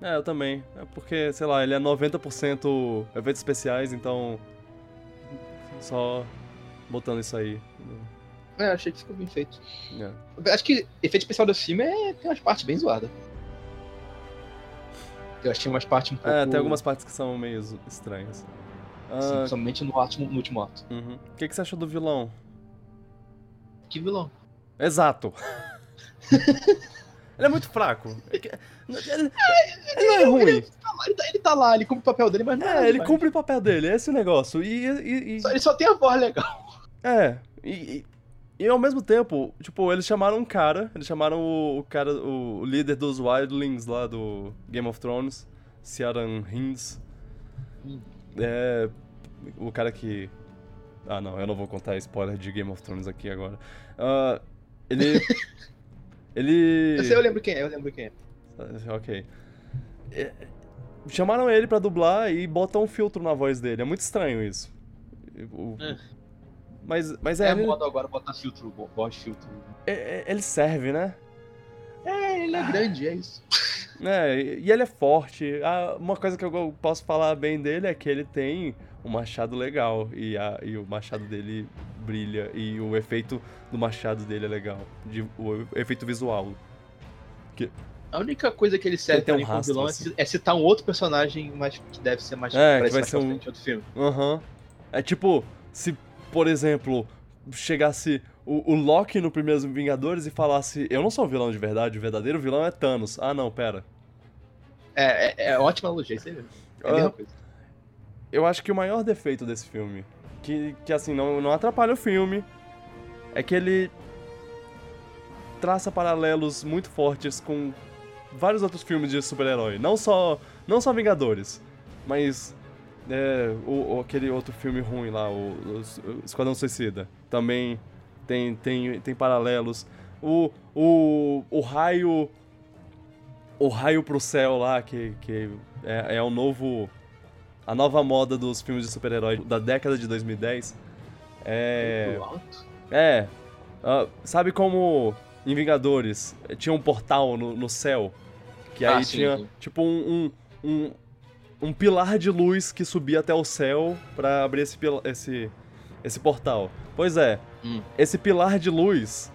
é, eu também. É porque, sei lá, ele é 90% efeitos especiais, então. Só botando isso aí.
É, achei que ficou bem feito.
É.
Acho que efeito especial desse filme é, tem umas partes bem zoadas. Eu achei umas partes um pouco.
É, tem algumas partes que são meio estranhas.
Sim,
Ah,
principalmente no, último, no último ato.
uhum. O que, que você achou do vilão?
Que vilão.
Exato! ele é muito fraco. É que- Ele, ele não é ruim.
Tá lá, Ele tá, ele tá lá, ele cumpre o papel dele, mas não
É, ele
demais.
cumpre o papel dele, é esse o negócio. E, e- e-
Só- Ele só tem a voz legal.
É, e, e, ao mesmo tempo, tipo, eles chamaram um cara, eles chamaram o, o cara, o, líder dos Wildlings lá do Game of Thrones, Ciaran Hinds.
Hum.
É, o cara que... Ah, não, eu não vou contar spoiler de Game of Thrones aqui agora. Ah, ele... ele...
Eu sei, eu lembro quem é, eu lembro quem é.
Ok. É, Chamaram ele pra dublar e botam um filtro na voz dele. É muito estranho isso. O-
É.
Mas, mas
É,
é, ele,
moda agora botar filtro, bo- voz filtro.
é- é- ele serve, né?
É, ele é grande, é isso.
É, e ele é forte. Ah, uma coisa que eu posso falar bem dele é que ele tem um machado legal. E, a- e o machado dele brilha. E o efeito do machado dele é legal. De- o efeito visual.
A única coisa que ele serve
Ele tem
pra
um
como
rastro,
vilão é
assim.
é citar um outro personagem, mas que deve ser mais.
É, que vai
mais
ser
pra
um-
outro filme.
Aham. É tipo, se, por exemplo, chegasse o, o Loki no Primeiros Vingadores e falasse: Eu não sou o vilão de verdade, o verdadeiro vilão é Thanos. Ah, não, pera.
É, é, é ótima analogia, isso aí mesmo. É a
Ah.
mesma coisa.
Eu acho que o maior defeito desse filme, que, que assim, não, não atrapalha o filme, é que ele traça paralelos muito fortes com vários outros filmes de super-herói. Não só, não só Vingadores, mas é, o, o- aquele outro filme ruim lá, o, o Esquadrão Suicida. Também tem, tem, tem paralelos. O, o, o raio. O raio pro céu lá, que, que é, é o novo a nova moda dos filmes de super-herói da década de 2010 é. É. ah, sabe como em Vingadores eh, tinha um portal no, no céu? Que
Ah,
aí
sim,
tinha
sim.
tipo um, um, um, um pilar de luz que subia até o céu pra abrir esse, esse, esse portal. Pois é,
Hum.
esse pilar de luz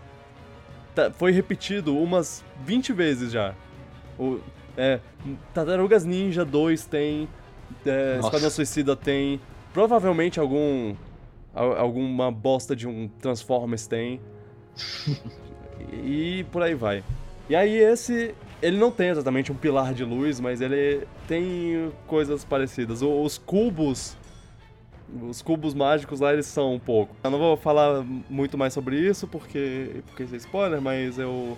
tá- foi repetido umas 20 vezes já. O, é, Tartarugas Ninja 2 tem, é. Esquadrão Suicida tem, provavelmente algum al- alguma bosta de um Transformers tem. E por aí vai. E aí esse, ele não tem exatamente um pilar de luz, mas ele tem coisas parecidas. Os cubos, os cubos mágicos lá eles são um pouco. Eu não vou falar muito mais sobre isso porque porque isso é spoiler, mas eu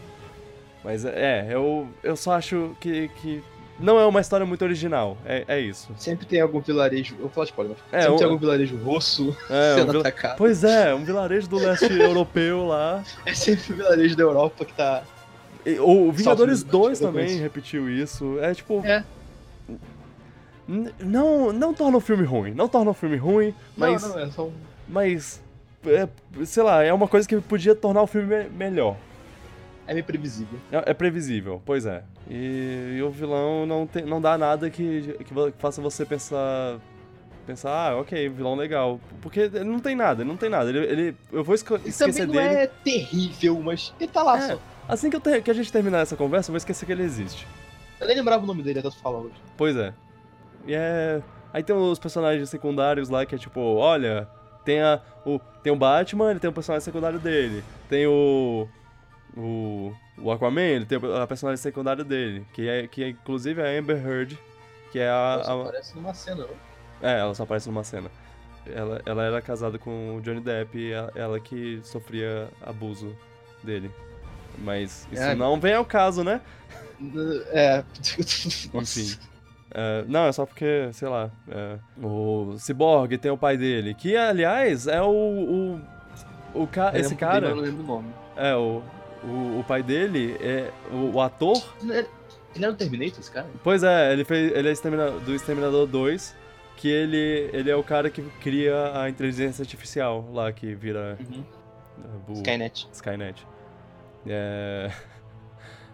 mas é, eu eu só acho que, que não é uma história muito original, é, é isso.
Sempre tem algum vilarejo. Eu vou falar spoiler, mas
É,
sempre
um-
tem algum vilarejo russo
É, um
sendo
vila-
atacado.
Pois é, um vilarejo do leste europeu lá.
É sempre o vilarejo da Europa que tá.
E O Vingadores
Sofre
2
bastante
também repetiu isso. É tipo.
É.
Não, não torna o filme ruim. Não torna o filme ruim, mas.
Não, não, é só um.
Mas. é, sei lá, é uma coisa que podia tornar o filme me- melhor.
É meio previsível.
É, é previsível, pois é. E, e o vilão não, tem, não dá nada que, que faça você pensar. Pensar, ah, ok, vilão legal. Porque ele não tem nada, ele não tem nada. Ele, ele- eu vou esco-
Ele
esquecer
também não
dele.
é terrível, mas ele tá lá
É.
só.
Assim que, que a gente terminar essa conversa, eu vou esquecer que ele existe.
Eu nem lembrava o nome dele até tu falar hoje.
Pois é. E é. Aí tem os personagens secundários lá que é tipo, olha, tem a. O, tem o Batman, ele tem o personagem secundário dele. Tem o. O. O Aquaman, ele tem a personagem secundária dele. Que é, que é inclusive a Amber Heard. Que é a.
Nossa,
a-
parece numa cena, não?
é, ela só aparece numa cena. Ela, ela era casada com o Johnny Depp e ela, ela que sofria abuso dele. Mas isso
É.
não vem ao caso, né?
É.
Enfim. É, não, é só porque, sei lá, é, o Cyborg tem o pai dele, que aliás é o. o, o ca- esse cara.
Eu não lembro o nome.
É, o, o, o pai dele é. O, o ator.
Ele era no Terminator, esse cara?
Pois é, ele fez. Ele é do Exterminador 2, que ele, ele é o cara que cria a inteligência artificial lá, que vira.
Uhum.
uh, o-
Skynet.
Skynet. É.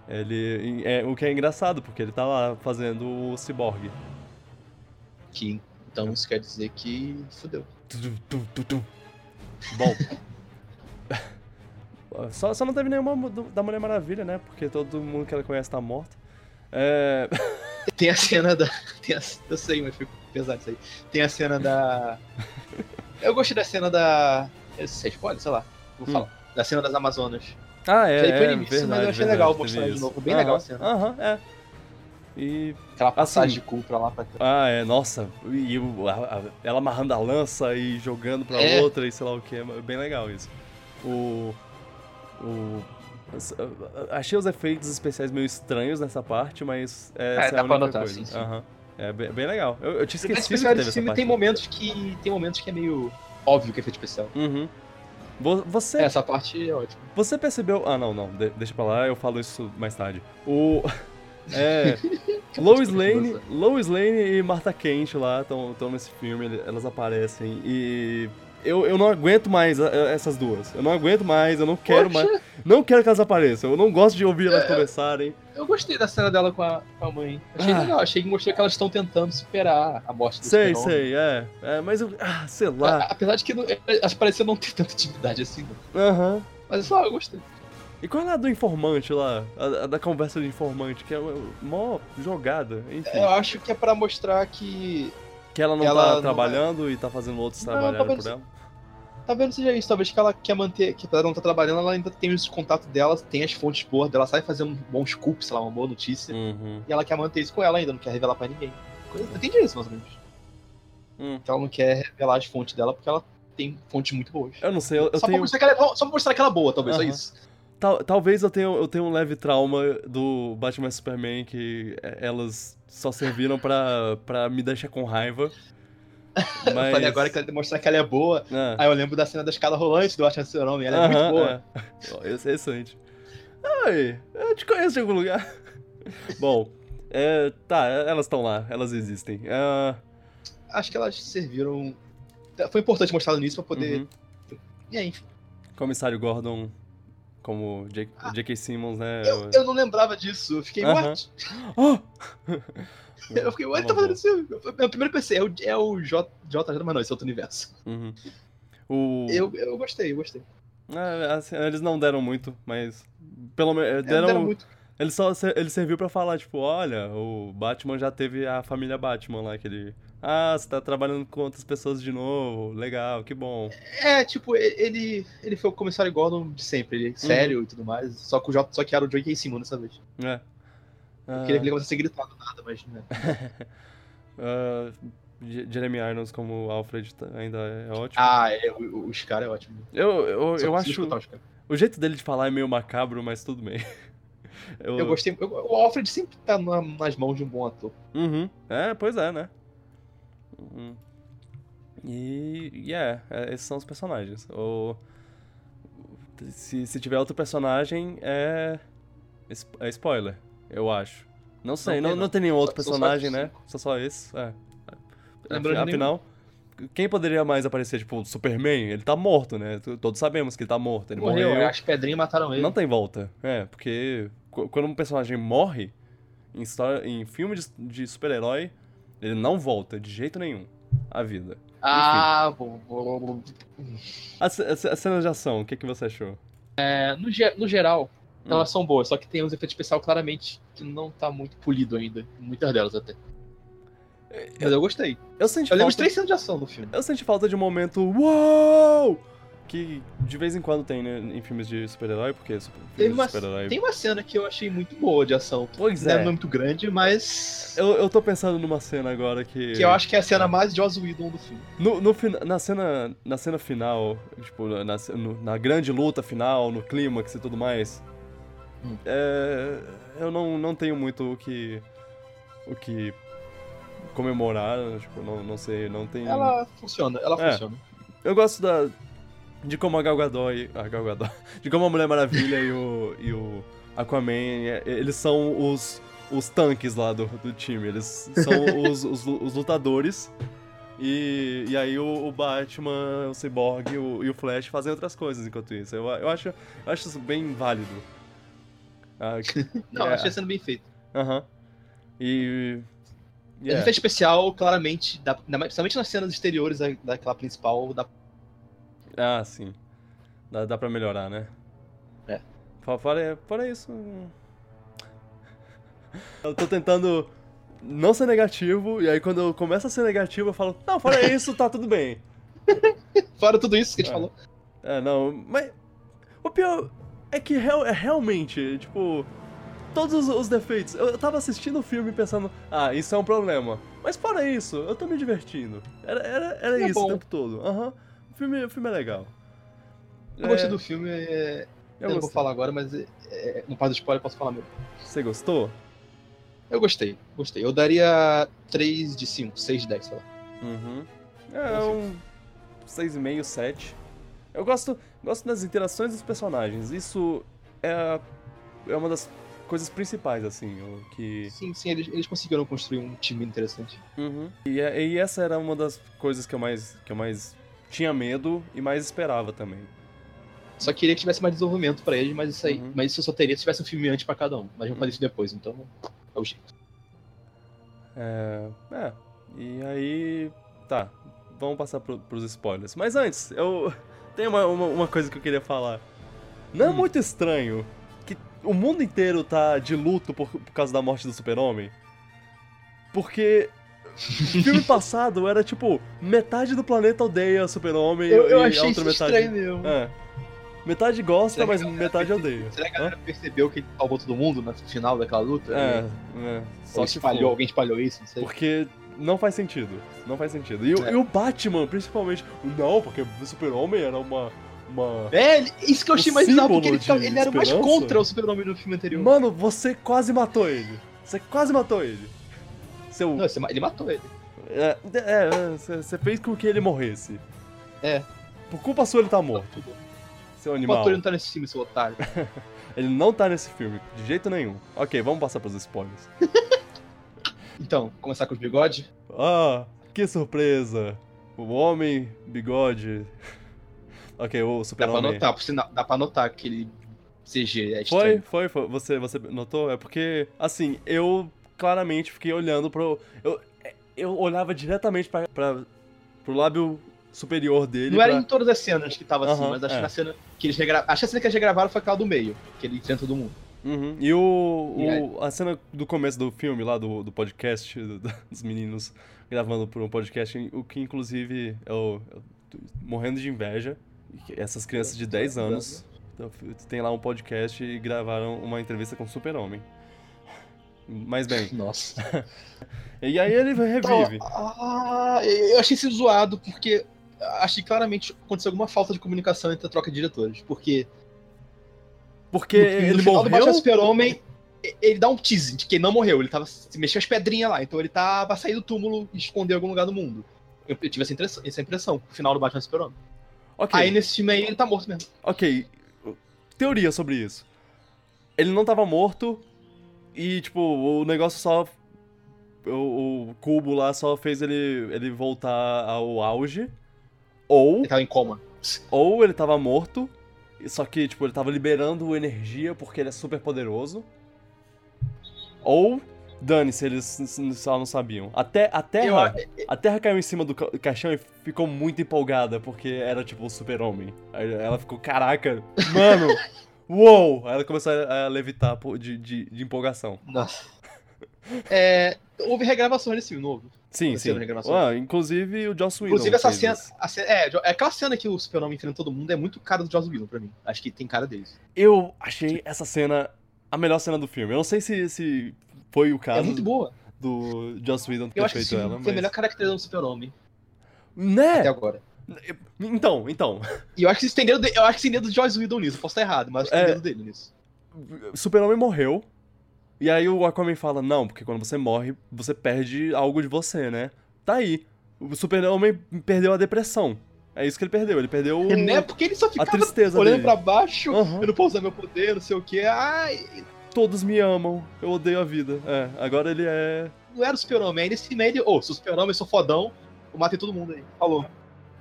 Ele. É, o que é engraçado, porque ele tá lá fazendo o Cyborg.
Que, então isso quer dizer que fudeu.
Bom. só, só não teve nenhuma da Mulher Maravilha, né? Porque todo mundo que ela conhece tá morto. É.
Tem a cena da. Tem a, eu sei, mas fico pesado isso aí. Tem a cena da. Eu gostei da cena da. Você spoiler, sei lá. Vou
Hum.
falar. Da cena das Amazonas.
Ah, é.
Já foi
é,
início, mas eu
verdade,
achei
verdade,
legal mostrar de novo. Bem legal a
Aham,
cena.
Aham, é. E.
Aquela passagem
Assim.
de cu pra lá pra cá.
Ah, é, nossa. E o- a- a- ela amarrando a lança e jogando pra
É.
outra e sei lá o que. É bem legal isso. O. O. Achei os efeitos especiais meio estranhos nessa parte, mas essa é,
dá
a
pra notar,
coisa.
sim.
É bem, bem legal. Eu, eu tinha esquecido que
especial
teve
desse filme tem momentos que. Tem momentos que é meio óbvio que é efeito especial.
Uhum. Vo- Você,
Essa parte é ótima.
você percebeu. Ah, não, não. de- deixa pra lá, eu falo isso mais tarde. O. É. Lois Lane, Lois Lane e Martha Kent lá estão nesse filme, elas aparecem e eu, eu não aguento mais a- a- essas duas. Eu não aguento mais, eu não quero
Poxa,
mais. Não quero que elas apareçam. Eu não gosto de ouvir elas
É.
conversarem.
Eu gostei da cena dela com a, com a mãe. Achei
Ah.
legal, achei que mostrou que elas estão tentando superar a morte do
Sei, sei, é. É, mas eu. Ah, sei
A-
lá.
Apesar de que não, elas pareciam não ter tanta intimidade assim, não.
Aham.
Mas só, eu gostei.
E qual é a do informante lá? A, a da conversa do informante, que é uma- mó jogada, enfim.
Eu acho que é pra mostrar que.
Que ela não
ela
tá
não
trabalhando e tá fazendo outros
Não,
trabalharem
talvez-
por ela.
Talvez não seja isso, talvez que ela quer manter. Que de não estar trabalhando, ela ainda tem os contatos dela, tem as fontes boas dela, sabe fazer um bom scoop, sei lá, uma boa notícia.
Uhum.
E ela quer manter isso com ela ainda, não quer revelar pra ninguém. Entendi isso, mais ou menos.
Hum.
Que ela não quer revelar as fontes dela porque ela tem fontes muito boas.
Eu não sei, eu, eu
só,
tenho.
pra ela, é- só pra mostrar que ela é boa, talvez, só
Aham.
isso.
Tal- talvez eu tenha, eu tenha um leve trauma do Batman e Superman que é, elas só serviram pra, pra me deixar com raiva.
Eu
Mas.
falei agora que ela mostrar que ela é boa.
Ah,
Aí eu lembro da cena da escada rolante do Batman Super-Homem, ela é muito boa.
é. Ó, Interessante. Ai, eu te conheço de algum lugar. Bom, é, tá, elas estão lá, elas existem. Ah,
Acho que elas serviram. Foi importante mostrar no início pra poder.
uhum.
E aí, enfim.
Comissário Gordon como J- J.K. Simmons, né?
Ah, Eu, eu não lembrava disso. Eu fiquei,
Aham.
what?
Oh!
Eu fiquei, what? Ele tá fazendo isso? Eu, primeiro pensei, é o, é o J, J, mas não, esse é outro universo.
Uhum. O...
Eu, eu gostei, eu gostei.
Ah, assim, eles não deram muito, mas. Pelo menos.
É,
Deram.
deram muito.
Ele só ele serviu pra falar, tipo, olha, o Batman já teve a família Batman lá, que ele Ah, você tá trabalhando com outras pessoas de novo. Legal, que bom.
É, tipo, ele, ele foi o comissário Gordon de sempre, ele é sério e tudo mais. Só que, o J, só que era o J.K. Simmons dessa vez.
É.
Eu
Ah,
queria que ele começasse a gritar do nada, mas. Né.
Je- Jeremy Irons como Alfred ainda é ótimo.
Ah, é, o, o Scar é ótimo.
eu eu, eu acho.
o.
O jeito dele de falar é meio macabro, mas tudo bem. Eu,
Eu gostei. eu- o Alfred sempre tá na- nas mãos de um bom ator.
Uhum. É, pois é, né? Uhum. E, e é, é, esses são os personagens. O, se, se tiver outro personagem, é, é spoiler, eu acho. Não sei,
tem,
não, não,
não.
tem nenhum outro
Só- só
personagem,
esses
né? Só só esse. É.
Lembrando
Afinal, quem poderia mais aparecer? Tipo, o Superman? Ele tá morto, né? Todos sabemos que ele tá morto. Ele
Morreu,
morreu.
as pedrinhas mataram ele.
Não tem volta. É, porque qu- quando um personagem morre em, história, em filme de, de super-herói, ele não volta de jeito nenhum à vida.
Ah, bom, bom, bom.
As, as, as cenas de ação, o que, que você achou?
É, no, no geral,
Hum.
elas são boas, só que tem uns efeitos especiais claramente que não tá muito polido ainda. Muitas delas até. Mas eu gostei.
Eu senti
Eu
falta,
três cenas de ação no filme.
eu senti falta de um momento uou! Que de vez em quando tem né, em filmes de super-herói, porque super, filmes
uma,
super-herói...
tem uma cena que eu achei muito boa de ação.
Pois
Não
é.
é muito grande, mas.
Eu, eu tô pensando numa cena agora que...
Que eu acho que é a cena mais Joss Whedon do filme.
No, no na, cena, na cena final, tipo, na, na, no- na grande luta final, no clímax e tudo mais,
Hum.
é, eu não, não tenho muito o que. o que comemorar, tipo, não, não sei, não tem.
Ela funciona, ela
É.
funciona.
Eu gosto da. De como a Gal Gadot, e- a Gal Gadot, de como a Mulher Maravilha e o, e o Aquaman, é, eles são os, os tanques lá do, do time, eles são os, os, os lutadores. E, e aí o, o Batman, o Cyborg e o, e o Flash fazem outras coisas enquanto isso. Eu, eu, acho, eu acho isso bem válido. Ah,
Não,
é,
achei a cena bem feita.
Aham. E. e
O
é.
efeito especial, claramente, dá, na- principalmente nas cenas exteriores da- daquela principal, dá
Ah, sim. Dá, dá pra melhorar, né?
É.
Fora, fora, isso. hum. Eu tô tentando não ser negativo, e aí quando eu começo a ser negativo, eu falo, não, fora isso, tá tudo bem.
Fora tudo isso que a gente
É.
falou.
É, não, mas. O pior é que real- é realmente, tipo. Todos os, os defeitos. Eu, eu tava assistindo o filme pensando, ah, isso é um problema. Mas fora isso, eu tô me divertindo. Era, era, era
É
isso o
bom.
tempo todo. Aham. O, filme, o filme é legal.
Eu
É,
gostei do filme, é, eu,
eu
não vou falar agora, mas é, é, caso do spoiler eu posso falar mesmo.
Você gostou?
Eu gostei, gostei. Eu daria 3 de 5, 6 de 10, sei lá.
Uhum. É um 6,5, 7. Eu gosto, gosto das interações dos personagens. Isso é, é uma das coisas principais, assim, o que...
Sim, sim, eles, eles conseguiram construir um time interessante.
Uhum. E, é- e essa era uma das coisas que eu mais, que eu mais tinha medo e mais esperava também.
Só queria que tivesse mais desenvolvimento pra eles, mas isso aí.
Uhum.
Mas isso eu só teria se tivesse um filme antes pra cada um. Mas vamos fazer isso depois, então. É o jeito.
É, é, e aí... Tá, vamos passar pro, pros spoilers. Mas antes, eu... Tem uma, uma, uma coisa que eu queria falar. Não é
Hum.
muito estranho que o mundo inteiro tá de luto por, por causa da morte do super-homem? Porque... Filme passado era tipo, metade do planeta odeia super-homem
Eu, eu
e a
achei
outra
isso
metade.
estranho mesmo.
É. Metade gosta, mas metade odeia.
Será que a
Hã?
galera percebeu que ele salvou todo mundo no final daquela luta?
É, é. Só
Ou
se
espalhou,
for.
alguém espalhou isso, não sei.
Porque não faz sentido. Não faz sentido. E, o-
É.
e o Batman, principalmente. Não, porque o super-homem era uma. uma...
É, isso que eu achei
O
mais bizarro, porque ele, ficava- ele era o mais contra o super-homem no filme anterior.
Mano, você quase matou ele. Você quase matou ele. Seu.
Não, ele matou ele.
É, é, é, você fez com que ele morresse.
É.
Por culpa sua ele tá morto, seu
O
animal.
ator não tá nesse filme, seu otário.
Ele não tá nesse filme, de jeito nenhum. Ok, vamos passar pros spoilers.
Então, começar com os bigodes.
Ah, que surpresa! O homem, bigode. ok, o
Dá pra
super-homem.
notar, por sinal, dá pra notar que ele CG é
Foi, foi, foi. Você, você notou? É porque, assim, eu claramente fiquei olhando pro. Eu, eu olhava diretamente pra, pra, pro lábio superior dele.
Não era
pra-
em todas as cenas que tava assim, mas acho
é.
que na cena que eles regravaram. Acho que a cena que eles regravaram foi aquela do meio, que ele enfrenta todo mundo.
Uhum. E o,
E aí-
o- a cena do começo do filme, lá do, do podcast do- dos meninos gravando por um podcast, o que inclusive eu, eu tô morrendo de inveja. Essas crianças de 10 anos então, tem lá um podcast e gravaram uma entrevista com o Super-Homem. Mas bem.
Nossa.
e aí ele revive.
Ah, eu achei isso zoado, porque achei que claramente aconteceu alguma falta de comunicação entre a troca de diretores. Porque.
Porque
no,
ele
no final
morreu.
do Batman Super-Homem, ele dá um tease de que ele não morreu. Ele tava. Se mexeu as pedrinhas lá. Então ele tava tá, sair do túmulo e esconder em algum lugar do mundo. Eu, eu tive essa impressão, essa impressão no final do Batman Super-Homem.
Ok.
Aí nesse filme aí ele tá morto mesmo.
Ok. Teoria sobre isso. Ele não tava morto e, tipo, o negócio só. O, o cubo lá só fez ele, ele voltar ao auge. Ou.
Ele tava em coma.
Ou ele tava morto, só que, tipo, ele tava liberando energia porque ele é super poderoso. Ou, dane-se, eles só não sabiam. Até a Terra,
Eu-
a Terra caiu em cima do ca- caixão e ficou muito empolgada, porque era, tipo, o super-homem. Ela ficou, caraca, mano, uou! Aí ela começou a levitar de, de, de empolgação.
Nossa. É, houve regravação nesse filme novo.
Sim, sim. Ah, inclusive o Joss Whedon
Inclusive, essa cena, cena- é, é, aquela cena que o Super-Homem enfrenta todo mundo é muito cara do Joss Whedon pra mim. Acho que tem cara deles.
Eu achei essa cena a melhor cena do filme. Eu não sei se, se foi o caso
É muito boa.
do Joss Whedon ter
Eu acho que
feito
esse
ela, mas...
foi a melhor caracterização do Super-Homem
Né?
até agora.
Então, então.
E eu acho que se tem dedo, de- eu acho que tem dedo do Joss Whedon nisso. Posso estar errado, mas acho que
É.
tem dedo dele nisso.
Super-Homem morreu. E aí o Aquaman fala, não, porque quando você morre, você perde algo de você, né? Tá aí. O Super-Homem perdeu a depressão. É isso que ele perdeu. Ele perdeu o...
Né? Porque ele só ficava olhando
dele.
pra baixo,
Aham.
eu não posso usar meu poder, não sei o quê. Ai,
Todos me amam. Eu odeio a vida. É, agora ele é...
não era o Super-Homem. Nesse filme aí ele, ô, sou Super-Homem, sou fodão, eu matei todo mundo aí. Falou.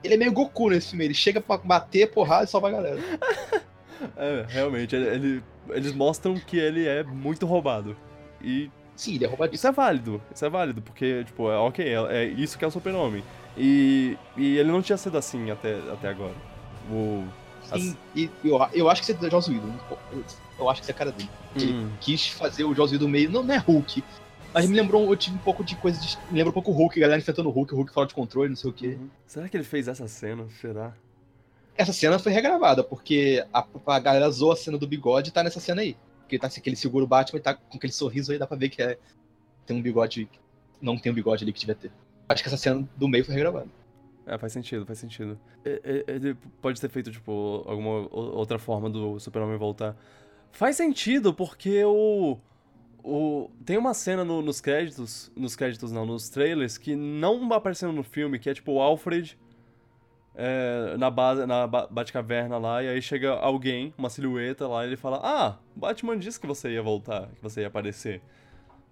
Ele é meio Goku nesse filme, ele chega pra bater, porrada e salva a galera.
É, realmente. ele- ele- eles mostram que ele é muito roubado. E
Sim, ele é roubadíssimo.
Isso é válido, isso é válido, porque, tipo, é ok, é, é isso que é o super-homem. E, e ele não tinha sido assim até, até agora. O...
Sim, e eu, eu acho que isso é Joss Whedon. Eu, eu acho que isso é a cara dele. Ele
Hum,
quis fazer o Joss Whedon meio. Não, não é Hulk. Mas me lembrou, eu tive um pouco de coisa de. Me lembra um pouco o Hulk, a galera enfrentando o Hulk, o Hulk fora de controle, não sei o quê.
uhum. Será que ele fez essa cena? Será?
Essa cena foi regravada, porque a, a galera zoou a cena do bigode e tá nessa cena aí. Porque ele tá assim, aquele seguro Batman e tá com aquele sorriso aí, dá pra ver que é, tem um bigode. Não tem um bigode ali que devia ter. Acho que essa cena do meio foi regravada.
É, faz sentido, faz sentido. Ele pode ter feito, tipo, alguma o- outra forma do super-homem voltar. Faz sentido, porque o... o tem uma cena no- nos créditos, nos créditos não, nos trailers, que não apareceu no filme, que é tipo o Alfred é, na base, na ba Batcaverna lá, e aí chega alguém, uma silhueta lá, e ele fala, ah, Batman disse que você ia voltar, que você ia aparecer.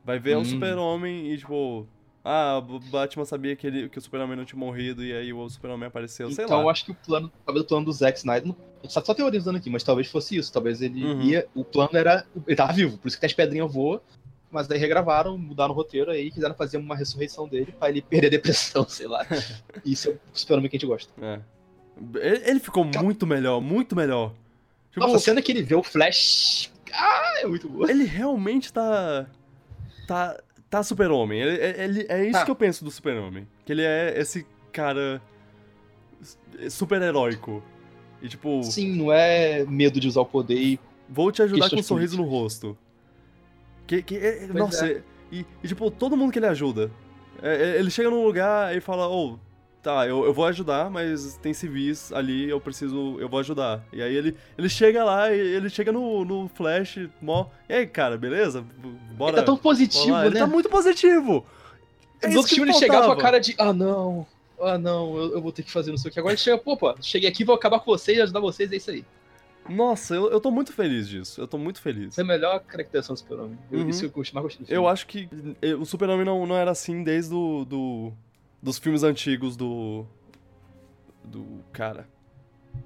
Vai ver o
Hum.
super-homem e, tipo... Ah, o Batman sabia que, ele, que o Super-Homem não tinha morrido e aí o Super-Homem apareceu, sei
então eu
lá.
acho que o plano. Talvez o plano do Zack Snyder. Só, só teorizando aqui, mas talvez fosse isso. Talvez ele
Uhum.
ia. O plano era. Ele tava vivo, por isso que as pedrinhas voam. Mas daí regravaram, mudaram o roteiro aí, quiseram fazer uma ressurreição dele pra ele perder a depressão, sei lá. Isso é o super-homem que a gente gosta.
É. Ele, ele ficou
Cal-
muito melhor, muito melhor. Tipo,
Nossa, a cena que ele vê o Flash. Ah, é muito boa.
ele realmente tá. Tá. Tá super-homem. Ele, ele- é isso
Tá.
que eu penso do super-homem. Que ele é esse cara. super-heróico. E tipo,
Sim, não é medo de usar o poder e.
vou te ajudar com um sorriso no rosto. Que, que, é- nossa,
é.
e, e, tipo, todo mundo que ele ajuda. É, é, ele chega num lugar e fala, ô, tá, eu, eu vou ajudar, mas tem civis ali, eu preciso, eu vou ajudar. E aí ele, ele chega lá, ele chega no, no Flash, mó, e aí, cara, beleza? Bora.
ele tá tão positivo,
lá."
né?
Ele tá muito positivo! É
Nos outros
que
filmes ele chegava com a cara de. Ah, não. Ah, não, eu, eu vou ter que fazer não sei o que. Agora ele chega, pô, pô, cheguei aqui, vou acabar com vocês, ajudar vocês, é isso aí.
Nossa, eu, eu tô muito feliz disso, eu tô muito feliz.
Essa é a melhor caracterização do super-homem. Eu-
Uhum.
Isso eu curti mais gostei
Eu acho que eh, o Super-Homem não, não era assim desde do, do, dos filmes antigos do. Do cara.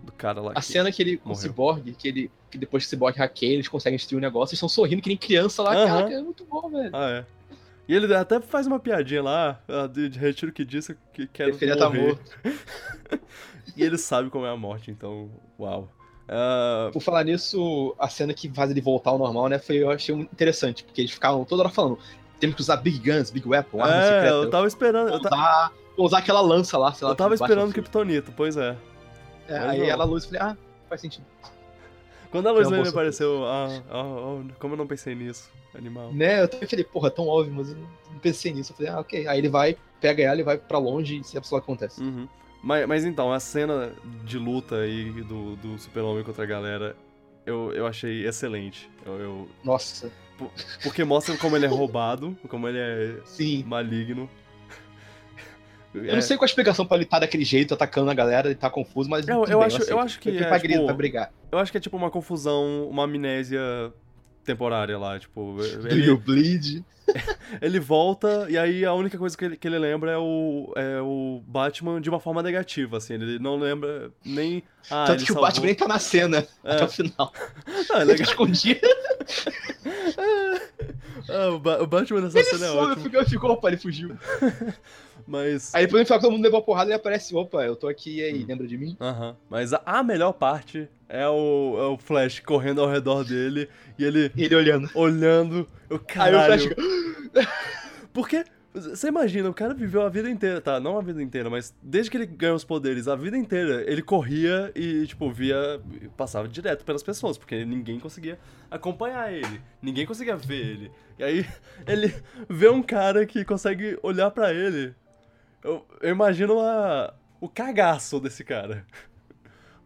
Do cara lá.
A
que-
cena que ele, com o
morreu.
Cyborg, que ele. Que depois que o Cyborg hackeia, eles conseguem destruir o negócio, eles estão sorrindo que nem criança lá. Caraca, é muito bom, velho.
Ah, é. E ele até faz uma piadinha lá, ah, de, de retiro que disse que quer
Preferia tá
morrer.
morto.
E ele sabe como é a morte, então, uau. Ah,
Por falar nisso, a cena que faz ele voltar ao normal, né? Foi, eu achei interessante, porque eles ficavam toda hora falando. Temos que usar Big Guns, Big Weapon, arma
É,
secreta.
eu tava esperando.
Vou
Eu, ta-
usar, vou usar aquela lança lá, sei lá.
eu tava esperando. Kryptonito, pois é.
É, aí
não.
ela luz e falei, ah, faz sentido.
Quando a Lane
bolsa-
apareceu, ah, ah, ah, como eu não pensei nisso, animal.
Né, eu também falei, porra, tão óbvio, mas eu não pensei nisso. Eu falei, ah, ok. Aí ele vai, pega ela e vai pra longe e só o que acontece.
Uhum. Mas, mas então, a cena de luta aí do, do Super-Homem contra a galera, eu, eu achei excelente. Eu, eu-
Nossa,
porque mostra como ele é roubado, como ele é
sim.
maligno.
Eu não sei qual a explicação pra ele estar daquele jeito, atacando a galera, ele tá confuso, mas.
Eu-
bem,
acho- eu acho que é,
pra,
tipo,
pra brigar.
Eu acho que é tipo uma confusão, uma amnésia temporária lá, tipo,
Do
ele,
You Bleed.
ele volta e aí a única coisa que ele, que ele lembra é o, é o Batman de uma forma negativa, assim, ele não lembra nem... Ah,
Tanto que o
salvou-
Batman nem tá na cena
É.
até o final.
Ah, é
Ele
legal.
escondido.
Ah, o, Ba- o Batman nessa
Ele
cena é ótimo,
ficou, ficou, opa, ele fugiu.
mas...
Aí depois no final que todo mundo levou a porrada, ele aparece, opa, eu tô aqui, e aí,
Hum.
lembra de mim?
Aham, mas a, a melhor parte é o, é o Flash correndo ao redor dele e ele
E ele olhando.
olhando, eu
Aí o
caralho...
Flash
Porque, você imagina, o cara viveu a vida inteira, tá? Não a vida inteira, mas desde que ele ganhou os poderes, a vida inteira, ele corria e, tipo, via. passava direto pelas pessoas, porque ninguém conseguia acompanhar ele, ninguém conseguia ver ele. E aí, ele vê um cara que consegue olhar pra ele. Eu, eu imagino a, o cagaço desse cara.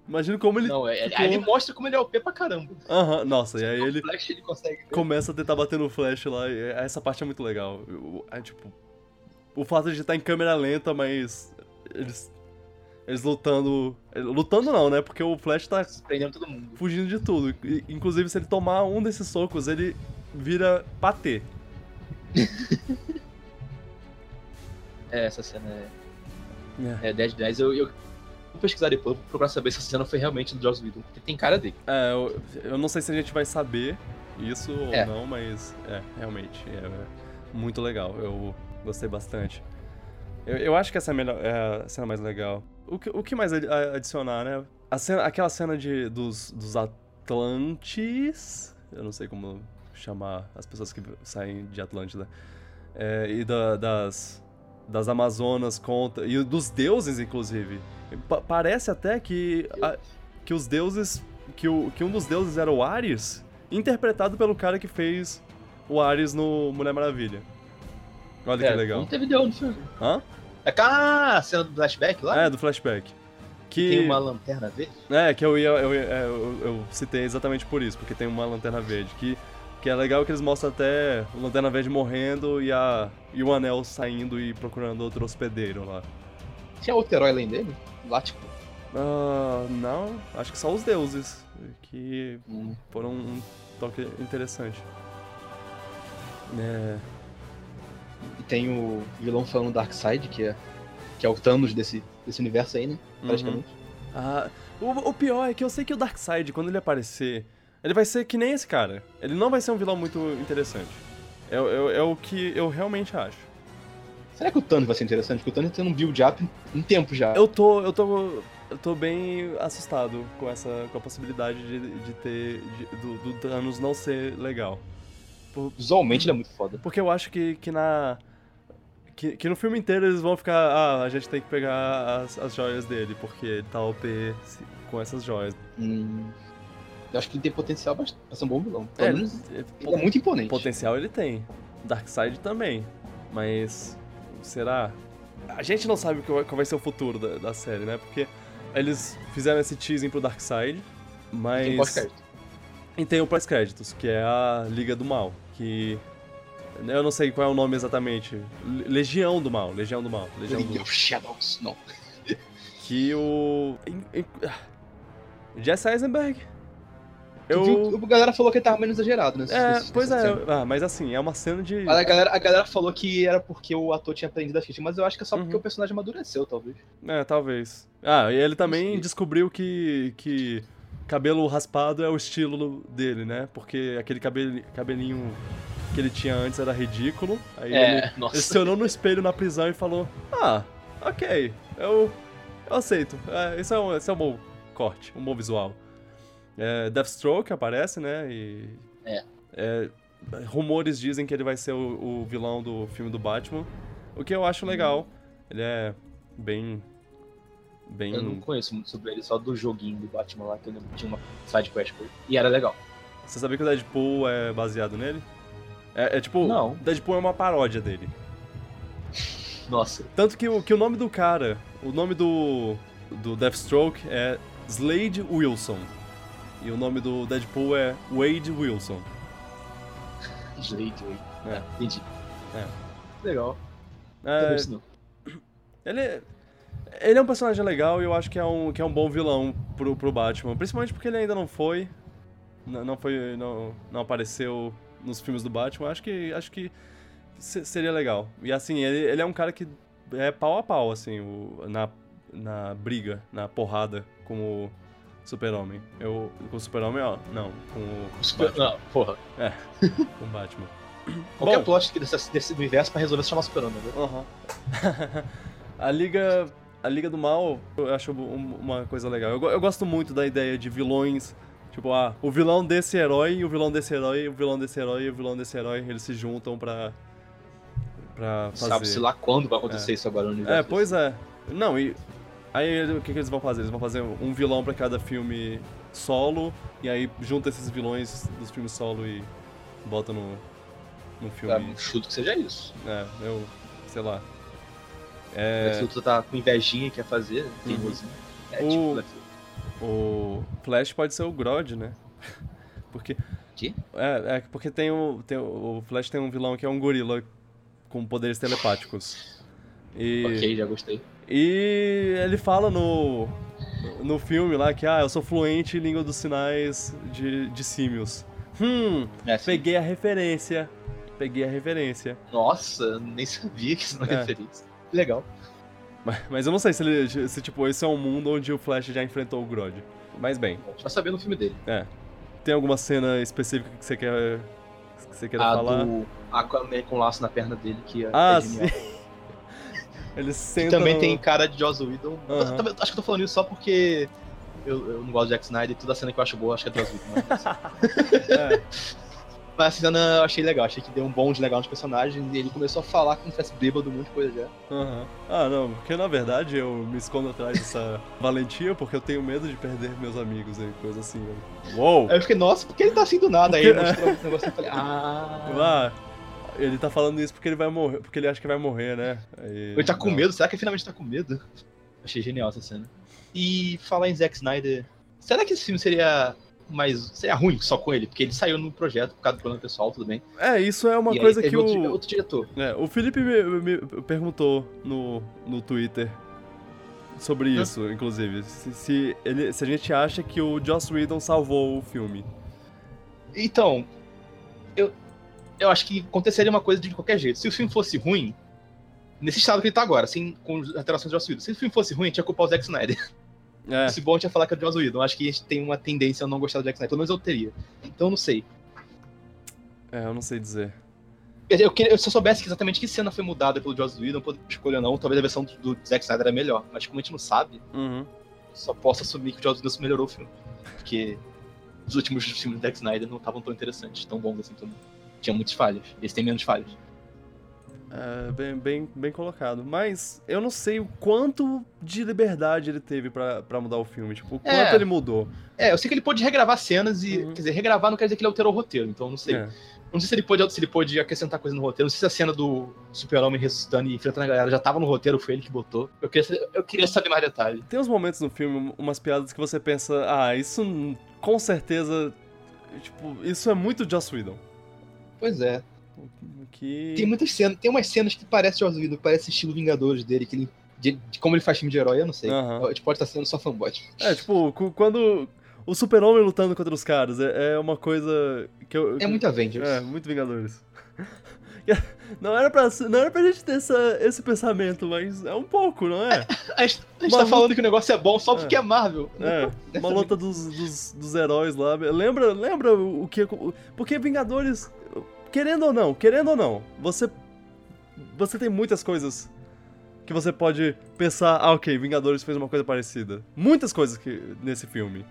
Imagino como ele.
Não, é,
ficou-
aí ele mostra como ele é OP pra caramba.
Aham, nossa, e aí ele
Flash ele consegue. ver.
começa a tentar bater no flash lá. e essa parte é muito legal. É tipo. O fato de estar em câmera lenta, mas. Eles. Eles lutando. Lutando não, né? Porque o Flash tá
Prendendo todo mundo.
fugindo de tudo. Inclusive, se ele tomar um desses socos, ele vira patê.
É, essa cena é, é 10 de 10. Eu, eu vou pesquisar depois, vou procurar saber se essa cena foi realmente do Joss Whedon, porque tem cara dele.
É, eu, eu não sei se a gente vai saber isso
É.
ou não, mas é, realmente. É, é muito legal. Eu gostei bastante. Eu, eu acho que essa é a, melhor, é a cena mais legal. O que, o que mais adicionar, né? A cena, aquela cena de, dos, dos Atlantes. Eu não sei como chamar as pessoas que saem de Atlântida. É, e da- das, das Amazonas contra. E dos deuses, inclusive. Pa- parece até que, a- que os deuses. Que, o, que um dos deuses era o Ares, interpretado pelo cara que fez o Ares no Mulher Maravilha. Olha
é,
que legal.
Não teve deus no filme.
Hã?
É cá, a cena do flashback lá?
É, do flashback. Que,
Tem uma lanterna verde?
É, que eu ia. Eu, ia- é, eu, eu citei exatamente por isso, porque tem uma lanterna verde. Que, que é legal que eles mostram até o Lanterna Verde morrendo e, a, e o anel saindo e procurando outro hospedeiro lá.
Tinha outro herói além dele? Lá, tipo.
Ah, não, acho que só os deuses. Que
hum,
foram um toque interessante. É.
E tem o vilão falando Darkseid, que é, que é o Thanos desse, desse universo aí, né?
uhum.
Praticamente.
Ah, o, o pior é que eu sei que o Darkseid, quando ele aparecer, ele vai ser que nem esse cara. Ele não vai ser um vilão muito interessante. É, é, é o que eu realmente acho.
Será que o Thanos vai ser interessante? Porque o Thanos tá tendo um build-up um tempo já.
Eu tô. Eu tô. Eu tô bem assustado com essa. com a possibilidade de, de ter. de- do, do Thanos não ser legal. Por-
Visualmente ele é muito foda.
porque eu acho que, que na. Que, que no filme inteiro eles vão ficar. Ah, a gente tem que pegar as, as joias dele, porque ele tá OP com essas joias.
Hum, eu acho que ele tem potencial bastante pra ser um bom vilão.
É,
Pelo menos
é,
ele é muito imponente.
Potencial ele tem. Darkseid também. Mas. Será? A gente não sabe qual vai ser o futuro da, da série, né? Porque eles fizeram esse teasing pro Darkseid, mas.
Tem pós-crédito.
E tem o pós-créditos, que é a Liga do Mal, que. Eu não sei qual é o nome exatamente. Le- Legião do Mal, Legião do Mal. Legião do
League of Shadows. Não.
Que o. Jesse Eisenberg.
Tu viu? A galera falou que ele tava menos exagerado, né?
É,
nesse-
pois é. Ah, mas assim, é uma cena de.
Mas a galera, a galera falou que era porque o ator tinha aprendido a crítica, mas eu acho que é só porque
Uhum.
o personagem amadureceu, talvez.
É, talvez. Ah, e ele também descobriu que, que cabelo raspado é o estilo dele, né? Porque aquele cabelo, cabelinho que ele tinha antes era ridículo. Aí ele,
nossa.
ele se olhou no espelho na prisão e falou: Ah, ok, eu, eu aceito. É, esse, é um, esse é um bom corte, um bom visual. É, Deathstroke aparece, né? E.
É.
é, rumores dizem que ele vai ser o, o vilão do filme do Batman. O que eu acho legal. Ele é bem. Bem.
Eu não conheço muito sobre ele, só do joguinho do Batman lá, que eu lembro que tinha uma side quest por ele. E era legal.
Você sabia que o Deadpool é baseado nele? É, é tipo.
Não.
Deadpool é uma paródia dele.
Nossa.
Tanto que, o- que o nome do cara, o nome do, do Deathstroke é Slade Wilson. E o nome do Deadpool é Wade Wilson.
Slade, Wade.
É.
É, entendi.
É.
Legal.
É,
isso não.
ele, ele é um personagem legal e eu acho que é um, que é um bom vilão pro, pro Batman. Principalmente porque ele ainda não foi. Não, não foi. Não, não apareceu nos filmes do Batman. Acho que. Acho que se- seria legal. E assim, ele, ele é um cara que é pau a pau, assim, o- na, na briga, na porrada com o Super-Homem. Eu. Com o Super-Homem, ó. Não, com o.
Super...
Batman.
Não, porra.
Com o Batman.
Qualquer
Bom.
plot que desse, desse universo pra resolver se chamar Super-Homem, né?
Aham. a Liga. A Liga do Mal, eu acho um- uma coisa legal. Eu, eu gosto muito da ideia de vilões. Tipo, ah, o vilão desse herói, o vilão desse herói, o vilão desse herói e o vilão desse herói, eles se juntam pra. pra fazer.
Sabe-se lá quando vai acontecer isso agora no universo.
É, pois é. Não, e. Aí o que, que eles vão fazer? Eles vão fazer um vilão pra cada filme solo, e aí junta esses vilões dos filmes solo e bota no. no filme.
É, chuto que seja isso.
É, eu. sei lá.
É.
É,
Se tu tá com invejinha e quer fazer, teimosinho. É
O-
tipo Lex Luthor.
o Flash pode ser o Grodd, né? Porque.
Quê?
É, é porque tem o, tem o. O Flash tem um vilão que é um gorila com poderes telepáticos. E.
Ok, já gostei.
E ele fala no. No filme lá que, ah, eu sou fluente em língua dos sinais de, de símios. Hum,
É, sim.
peguei a referência. Peguei a referência.
Nossa, nem sabia que isso não é
É.
referência. Legal.
Mas, mas eu não sei se, ele, se, tipo, esse é um mundo onde o Flash já enfrentou o Grodd. Mas bem,
A gente vai saber no filme dele.
é. Tem alguma cena específica que você quer. Que você queira
a
falar?
do Aquaman com laço na perna dele, que é,
Ah,
é genial.
sim. Ele
Que
senta
também
no-
tem cara de Joss Whedon.
Aham.
Eu acho que eu tô falando isso só porque eu, eu não gosto de Zack Snyder e toda a cena que eu acho boa, acho que é Joss Whedon. Mas,
É,
mas essa cena eu achei legal, achei que deu um bonde legal nos personagens e ele começou a falar como se tivesse bêbado, um monte de coisa já.
aham. Ah, não, porque na verdade eu me escondo atrás dessa valentia porque eu tenho medo de perder meus amigos e coisa assim. eu- Uou!
Aí eu fiquei, nossa, por que ele tá assim do nada? Aí
Porque-
mostrou esse negócio e eu falei, ah.
Ah, ele tá falando isso porque ele vai morrer, porque ele acha que vai morrer, né?
Ele tá com medo? Será que ele finalmente tá com medo? Achei genial essa cena. E falar em Zack Snyder, será que esse filme seria mais. seria ruim só com ele? Porque ele saiu no projeto por causa do plano pessoal, tudo bem.
É, isso é uma
e
coisa que
outro,
o.
outro diretor.
É, o Felipe me, me perguntou no, no Twitter sobre
Hã?
isso, inclusive. Se, se ele, se a gente acha que o Joss Whedon salvou o filme.
Então, eu acho que aconteceria uma coisa de qualquer jeito. Se o filme fosse ruim, nesse estado que ele tá agora, assim, com as alterações de Joss Whedon, se o filme fosse ruim, tinha que culpar o Zack Snyder.
É,
Se bom, a gente ia falar que é o Joss Whedon. Acho que a gente tem uma tendência a não gostar do Zack Snyder. Pelo menos eu teria. Então, eu não sei.
é, eu não sei dizer.
Eu, eu se eu soubesse exatamente que cena foi mudada pelo Joss Whedon, eu poderia escolher ou não, talvez a versão do, do Zack Snyder era melhor. Mas como a gente não sabe,
Uhum.
só posso assumir que o Joss Whedon melhorou o filme. Porque os últimos filmes do Zack Snyder não estavam tão interessantes, tão bons assim também. Tinha muitas falhas. Esse tem menos falhas.
É, bem, bem, bem colocado. Mas eu não sei o quanto de liberdade ele teve pra, pra mudar o filme. Tipo, o quanto
É.
ele mudou.
É, eu sei que ele pôde regravar cenas e.
Uhum.
Quer dizer, regravar não quer dizer que ele alterou o roteiro, então não sei.
É.
Não sei se ele pôde, se ele pôde acrescentar coisa no roteiro. Não sei se a cena do Super-Homem ressuscitando e enfrentando a galera já tava no roteiro, foi ele que botou. Eu queria, eu queria saber mais detalhe.
Tem uns momentos no filme, umas piadas que você pensa, ah, isso com certeza. Tipo, isso é muito Joss Whedon.
Pois é.
Que.
Tem muitas cenas, tem umas cenas que parece Whedon, que parece estilo Vingadores dele, que ele, de, de como ele faz filme de herói, eu não sei.
Aham.
A gente pode estar sendo só fanboy.
É, tipo, quando o super-homem lutando contra os caras, é, é uma coisa que eu...
É muito Avengers.
É, muito Vingadores. Não era pra, não era pra gente ter essa, esse pensamento, mas é um pouco, não é?
A gente, a gente tá falando que o negócio é bom só porque
É.
é, Marvel.
É, uma luta dos, dos, dos heróis lá. Lembra, lembra o que... Porque Vingadores, querendo ou não, querendo ou não, você... Você tem muitas coisas que você pode pensar, ah, ok, Vingadores fez uma coisa parecida. Muitas coisas que, nesse filme.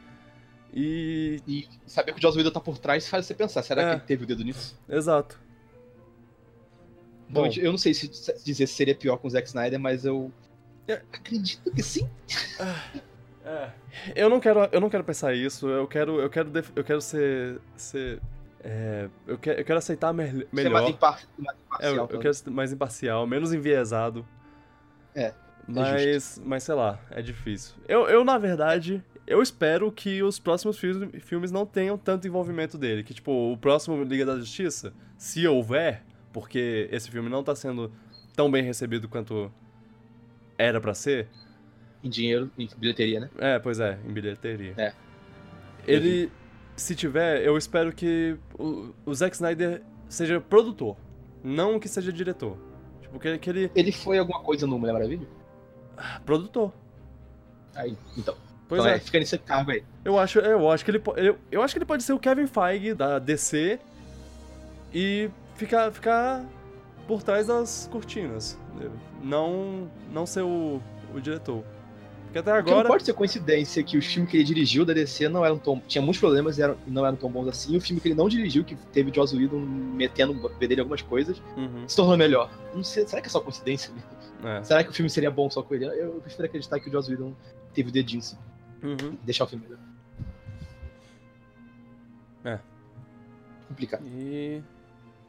E.
E saber que o Joss Whedon tá por trás faz você pensar, será
É.
que ele teve o dedo nisso?
Exato. Bom.
Eu não sei se dizer se seria pior com o Zack Snyder, mas eu
É.
acredito que sim.
É. Eu não quero, eu não quero pensar isso. Eu quero, eu quero, eu quero ser, ser é, eu, quero, eu quero aceitar
Ser
melhor.
mais, impar mais
É, eu,
imparcial.
eu quero ser mais imparcial, menos enviesado.
É,
Mas, mas sei lá, é difícil. Eu, eu, na verdade, eu espero que os próximos fi- filmes não tenham tanto envolvimento dele. Que, tipo, o próximo Liga da Justiça, se houver, porque esse filme não tá sendo tão bem recebido quanto era pra ser.
Em dinheiro, em bilheteria, né?
É, pois é, em bilheteria.
É.
Ele, se tiver, eu espero que o, o Zack Snyder seja produtor, não que seja diretor. Tipo, que, que ele.
Ele foi alguma coisa no Mulher Maravilha?
Produtor.
Aí, então.
Pois
então
é.
fica nesse cargo aí.
Eu acho, eu acho que ele, eu, eu acho que ele pode ser o Kevin Feige da DC e ficar, ficar por trás das cortinas. Não, não ser o, o diretor. Porque até
Porque não
agora.
pode ser coincidência que os filmes que ele dirigiu da DC não eram tão. Tinha muitos problemas e eram- não eram tão bons assim. E o filme que ele não dirigiu, que teve o Joss Whedon metendo o dele algumas coisas,
Uhum,
se tornou melhor. Não sei, será que é só coincidência?
é.
Será que o filme seria bom só com ele? Eu prefiro acreditar que o Joss Whedon teve o dedinho sim.
Uhum.
Deixar o filme melhor.
É.
Complicado.
E.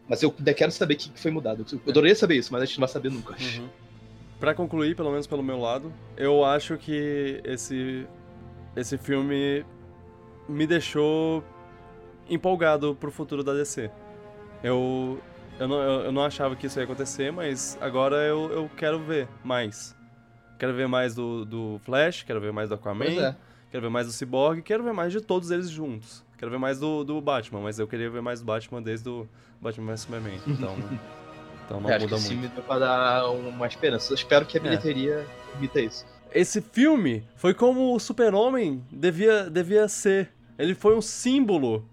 Mas eu ainda quero saber o que foi mudado. Eu adoraria saber isso, mas a gente não vai saber nunca.
Uhum. Pra concluir, pelo menos pelo meu lado, eu acho que esse esse filme me deixou empolgado pro futuro da DC. Eu eu não, eu, eu não achava que isso ia acontecer, mas agora eu, eu quero ver mais. Quero ver mais do, do Flash, quero ver mais do Aquaman,
é.
quero ver mais do Cyborg, quero ver mais de todos eles juntos. Quero ver mais do, do Batman, mas eu queria ver mais do Batman desde o Batman vs Superman. Então, então não
É, acho que
muda
esse
muito.
filme deu pra dar uma esperança. Eu espero que a
É.
bilheteria imita isso.
Esse filme foi como o Super-Homem devia, devia ser. Ele foi um símbolo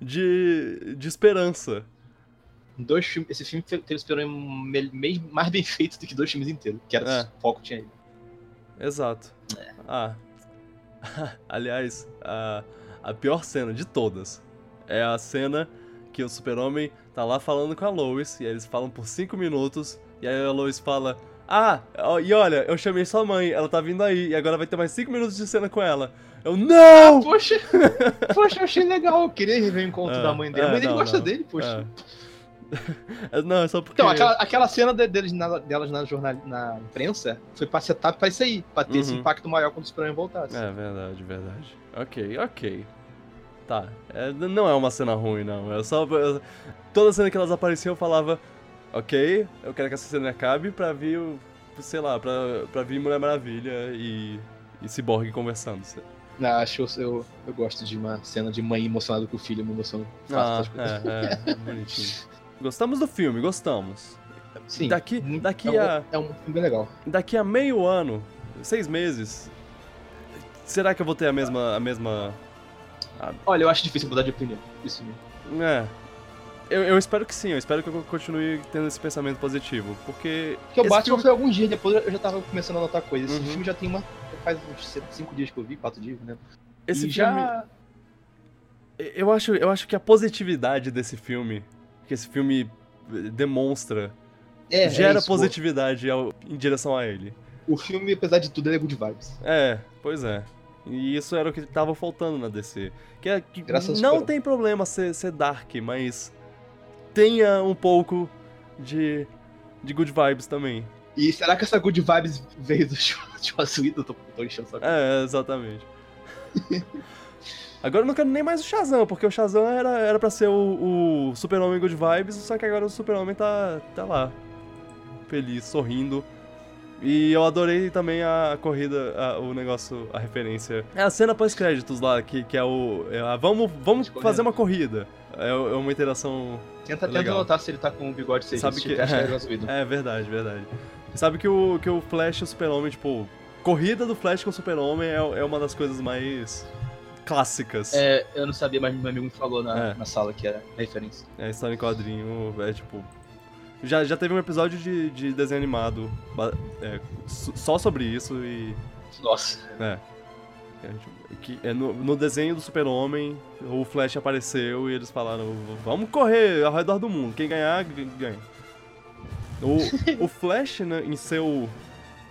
de, de esperança.
Dois filmes, esse filme teve esperou mais bem feito do que dois filmes inteiros, que era
É.
o foco tinha ele.
Exato. Ah. Aliás, a, a pior cena de todas é a cena que o Super-Homem tá lá falando com a Lois, e aí eles falam por 5 minutos, e aí a Lois fala: Ah, e olha, eu chamei sua mãe, ela tá vindo aí, e agora vai ter mais 5 minutos de cena com ela. Eu, não!
Poxa, poxa, eu achei legal. Eu queria rever o encontro
É,
da mãe dele.
é,
a mãe dele
não,
gosta
não.
dele, poxa.
É. Não, é só porque.
Então, aquela, aquela cena de- deles na- delas na, jornal, na imprensa foi pra setup pra isso aí, pra ter esse
Uhum.
impacto maior quando o Superman voltasse.
É verdade, verdade. Ok, ok. Tá. É, não é uma cena ruim, não. É só. eu- toda cena que elas apareciam eu falava. Ok, eu quero que essa cena acabe pra vir o. Sei lá, pra, pra vir Mulher Maravilha e. E Cyborg conversando.
Não, acho que eu, eu, gosto de uma cena de mãe emocionada com o filho, me emociono fácil
Ah,
coisas.
é, é, bonitinho. Gostamos do filme, gostamos.
Sim,
daqui- daqui
é um,
a-
É um filme bem legal.
Daqui a meio ano, seis meses, será que eu vou ter a mesma. a mesma.
Olha, eu acho difícil mudar de opinião. Isso mesmo.
É. Eu, eu espero que sim, eu espero que eu continue tendo esse pensamento positivo, porque.
Porque o Batman
filme-
foi alguns dias depois, eu já tava começando a notar coisas. Esse
Uhum.
filme já tem uma. Faz uns cinco dias que eu vi, quatro dias, né?
Esse
e
filme.
já.
Eu acho, eu acho que a positividade desse filme, que esse filme demonstra,
É,
gera
é isso,
positividade ao- em direção a ele.
O filme, apesar de tudo, ele é good vibes.
É, pois é. E isso era o que tava faltando na DC. Que, é, que não tem problema ser, ser dark, mas tenha um pouco de, de good vibes também.
E será que essa good vibes veio do Joss Whedon? Tô, tô enchendo saco.
É, exatamente. Agora eu não quero nem mais o Shazam, porque o Shazam era, era pra ser o, o Super-Homem Good Vibes, só que agora o Super-Homem tá, tá lá, feliz, sorrindo. E eu adorei também a corrida, a- o negócio, a referência. É a cena pós-créditos lá, que, que é o. é a, vamos vamos fazer uma corrida. É, é uma interação.
Tenta, tenta
Legal.
notar se ele tá com o bigode seis
Sabe
se
que-
acha que é.
É verdade, verdade. Sabe que o, que o Flash e o Super-Homem, tipo, corrida do Flash com o Super-Homem é, é uma das coisas mais clássicas.
É, eu não sabia, mas meu amigo me falou na,
É.
na sala que era referência.
É, história em quadrinho, é tipo. Já, já teve um episódio de, de desenho animado é, só sobre isso e.
Nossa.
É. É, tipo, que é no, no desenho do Super-Homem, o Flash apareceu e eles falaram: vamos correr ao redor do mundo, quem ganhar, ganha. O, o Flash, né, em seu.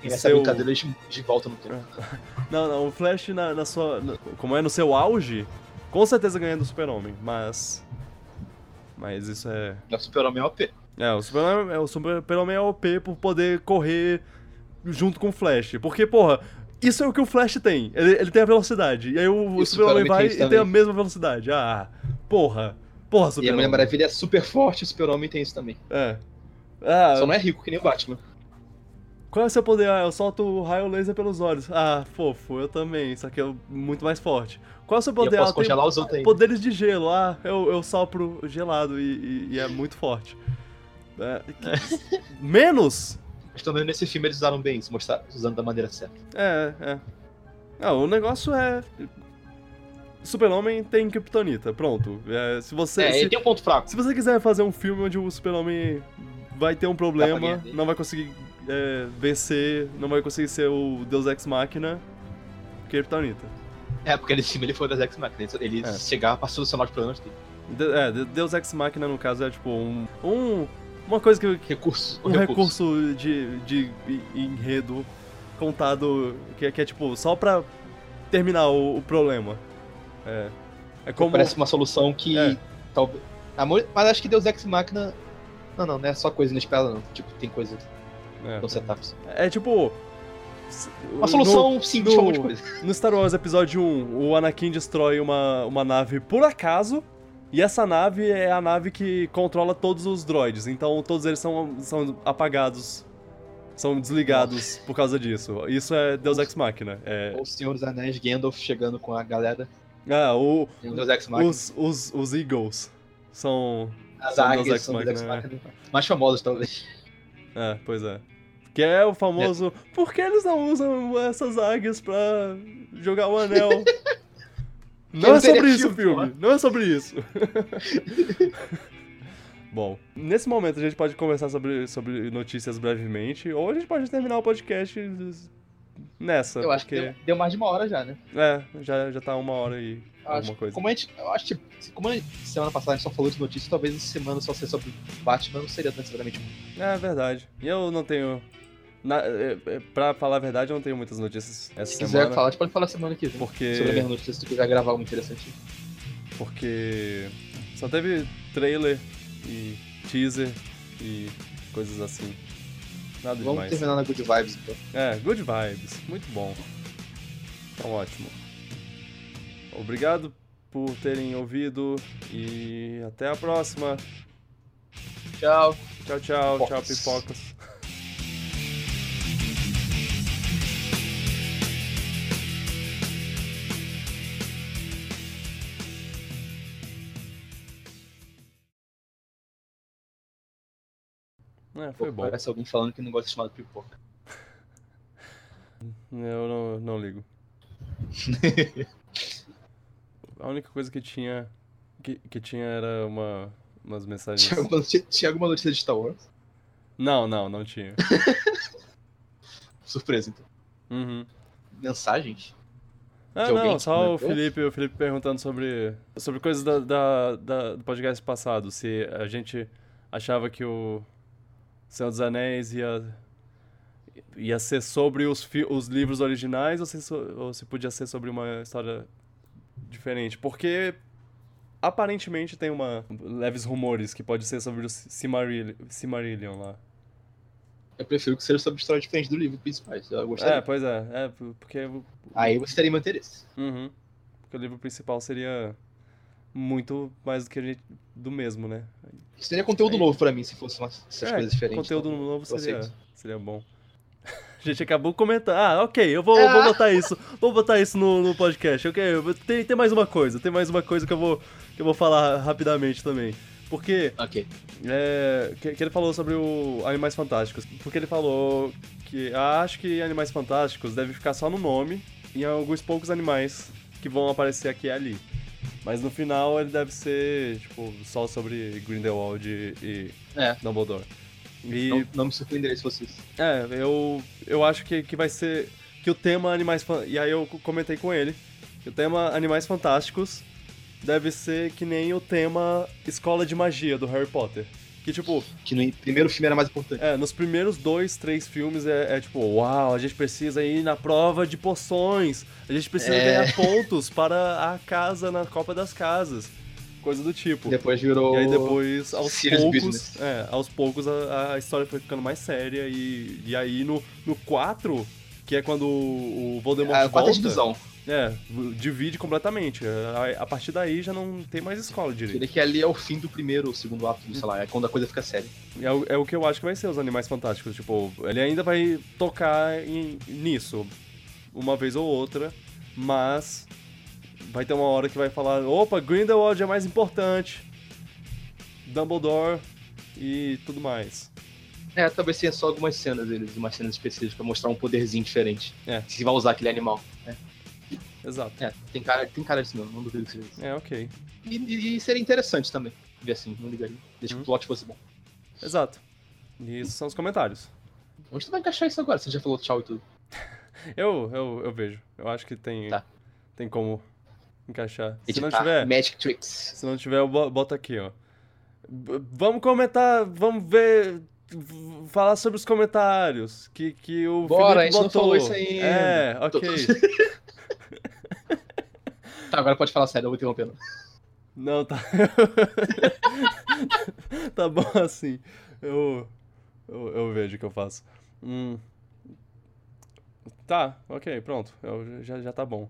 Em essa seu... brincadeira de, de volta no tempo.
Não, não, o Flash na, na sua. Na, como é no seu auge, com certeza ganha do Super-Homem, mas. Mas isso é.
O Super-Homem é OP.
É, o Super-Homem é, o Super é OP por poder correr junto com o Flash. Porque, porra, isso é o que o Flash tem. Ele, ele tem a velocidade. E aí o, o Super-Homem vai e tem a mesma velocidade. Ah, porra. Porra,
Super-Homem. E a Mulher Maravilha é super forte, o Super-Homem tem isso também.
É.
Ah, Só não é rico que nem o Batman.
Qual é o seu poder? Ah, eu solto o raio laser pelos olhos. Ah, fofo, eu também, só que é muito mais forte. Qual é o seu poder?
eu posso ah, congelar os outros
Poderes de gelo. Ah, eu, eu sopro gelado e, e, e é muito forte. É, que... Menos?
Mas também nesse filme eles usaram bem isso, mostrar, usando da maneira certa.
É, é. Ah, o negócio é. Super-Homem tem Kryptonita, pronto. É, se você,
é,
se,
ele tem um ponto fraco.
Se você quiser fazer um filme onde o Super-Homem vai ter um problema, não vai conseguir é, vencer, não vai conseguir ser o Deus Ex Machina, Kryptonita.
É, porque nesse filme ele foi o Deus Ex Machina, ele é. chegava pra solucionar os problemas dele.
De, é, Deus Ex Machina, no caso, é tipo um, um uma coisa que.
Recurso.
Um recurso, recurso de, de, enredo contado que, é, que é tipo só pra terminar o, o problema. É. É como.
Parece uma solução que. É. Talvez. Mas acho que Deus Ex Machina. Não, não, não é só coisa inesperada, não. Tipo, tem coisa. É. No setups.
É tipo.
Uma solução no, simples
no,
um monte de coisa.
No Star Wars Episódio 1, o Anakin destrói uma, uma nave por acaso e essa nave é a nave que controla todos os droids, então todos eles são, são apagados, são desligados por causa disso. Isso é Deus Ex Machina. É...
O Senhor dos Anéis, Gandalf chegando com a galera.
Ah, o,
Deus Ex Machina.
Os, os, os Eagles são.
As são águias Deus Ex Machina, Deus Ex Machina. É. Mais famosos, talvez.
É, pois é. Que é o famoso. É. Por que eles não usam essas águias pra jogar o anel? Não é sobre isso o filme. Não é sobre isso. Bom, nesse momento a gente pode conversar sobre, sobre notícias brevemente, ou a gente pode terminar o podcast nessa.
Eu acho porque... que deu, deu, mais de uma hora já, né?
É, já, já tá uma hora e
eu alguma coisa. Como a gente, eu acho que, como a gente, semana passada a gente só falou de notícias, talvez essa semana só ser sobre Batman não seria necessariamente muito.
É verdade. E eu não tenho é, é, pra falar a verdade, eu não tenho muitas notícias essa
se
semana.
Se quiser falar, a gente pode falar semana que vem.
Porque...
Sobre a minha notícia, se tu quiser gravar algo interessante.
Porque só teve trailer e teaser e coisas assim. Nada
Vamos
demais.
terminar na Good Vibes, então.
É, Good Vibes. Muito bom. Então, ótimo. Obrigado por terem ouvido e até a próxima.
Tchau.
Tchau, tchau. Pipocas. Tchau, pipocas. É, foi bom.
Parece alguém falando que não gosta de chamado pipoca.
Eu não, não ligo. A única coisa que tinha que, que tinha era uma, umas mensagens.
Tinha alguma, tinha, tinha alguma notícia de Star Wars?
Não, não, não tinha.
Surpresa, então.
Uhum.
Mensagens?
Ah, não, só o Felipe, o Felipe perguntando sobre, sobre coisas da, da, da, do podcast passado. Se a gente achava que o, Senhor dos Anéis ia, ia ser sobre os, os livros originais ou se, ou se podia ser sobre uma história diferente? Porque aparentemente tem uma leves rumores que pode ser sobre o Cimarillion, Cimarillion lá.
Eu prefiro que seja sobre história diferente do livro principal. Eu gostaria.
É, pois é. é porque...
Aí você teria meu interesse.
Uhum. Porque o livro principal seria muito mais do que a gente, do mesmo, né?
Seria conteúdo novo pra mim se fosse uma, essas
é,
coisas diferentes.
Conteúdo então, novo seria, seria bom. A gente acabou comentando. Ah, ok, eu vou, vou botar isso. Vou botar isso no, no podcast. Ok, tem, tem mais uma coisa. Tem mais uma coisa que eu vou, que eu vou falar rapidamente também. Porque.
Ok.
É, que, que, ele falou sobre o Animais Fantásticos. Porque ele falou que ah, acho que Animais Fantásticos deve ficar só no nome e alguns poucos animais que vão aparecer aqui e ali. Mas no final ele deve ser, tipo, só sobre Grindelwald e,
é.
Dumbledore.
E... Não, não, me surpreenderia se fosse isso.
É, eu, eu acho que, que vai ser. que o tema Animais Fan- E aí eu comentei com ele que o tema Animais Fantásticos deve ser que nem o tema Escola de Magia do Harry Potter. Que tipo,
Que no primeiro filme era mais importante.
é, nos primeiros dois, três filmes é, é tipo, uau, a gente precisa ir na prova de poções, a gente precisa
É.
ganhar pontos para a casa na Copa das Casas. Coisa do tipo.
Depois virou.
E aí depois, aos
Serious
poucos,
business.
é, aos poucos a, a história foi ficando mais séria e, e aí no, no 4, que é quando o Voldemort
quarta
volta,
divisão.
É, divide completamente. A, a partir daí já não tem mais escola direito.
Ele que ali é o fim do primeiro, segundo ato, sei lá, é quando a coisa fica séria.
É o, é o que eu acho que vai ser os Animais Fantásticos. Tipo, ele ainda vai tocar em- nisso uma vez ou outra, mas vai ter uma hora que vai falar: opa, Grindelwald é mais importante. Dumbledore e tudo mais.
É, talvez tenha só algumas cenas deles, umas cenas específicas pra mostrar um poderzinho diferente.
É.
Se vai usar aquele animal.
Exato.
É, tem cara, tem cara disso mesmo, não duvido que seja isso.
É, ok.
E, e- e seria interessante também, ver assim, não ligaria. Desde que
Hum.
o plot fosse bom.
Exato. E esses são os comentários.
Onde tu vai encaixar isso agora? Você já falou tchau e tudo.
Eu, eu, eu vejo. Eu acho que tem,
Tá.
tem como encaixar. Se não
Editar
tiver.
Magic Tricks.
Se não tiver, eu bo- boto aqui, ó. B- vamos comentar, vamos ver. Falar sobre os comentários que, que o
Bora,
Felipe
a gente não
botou.
falou isso ainda.
É, ok.
Tá, agora pode falar sério, eu vou interrompendo.
Não, tá. tá bom assim. Eu, eu, eu vejo o que eu faço. Hum. Tá, ok, pronto. Eu, já, já tá bom.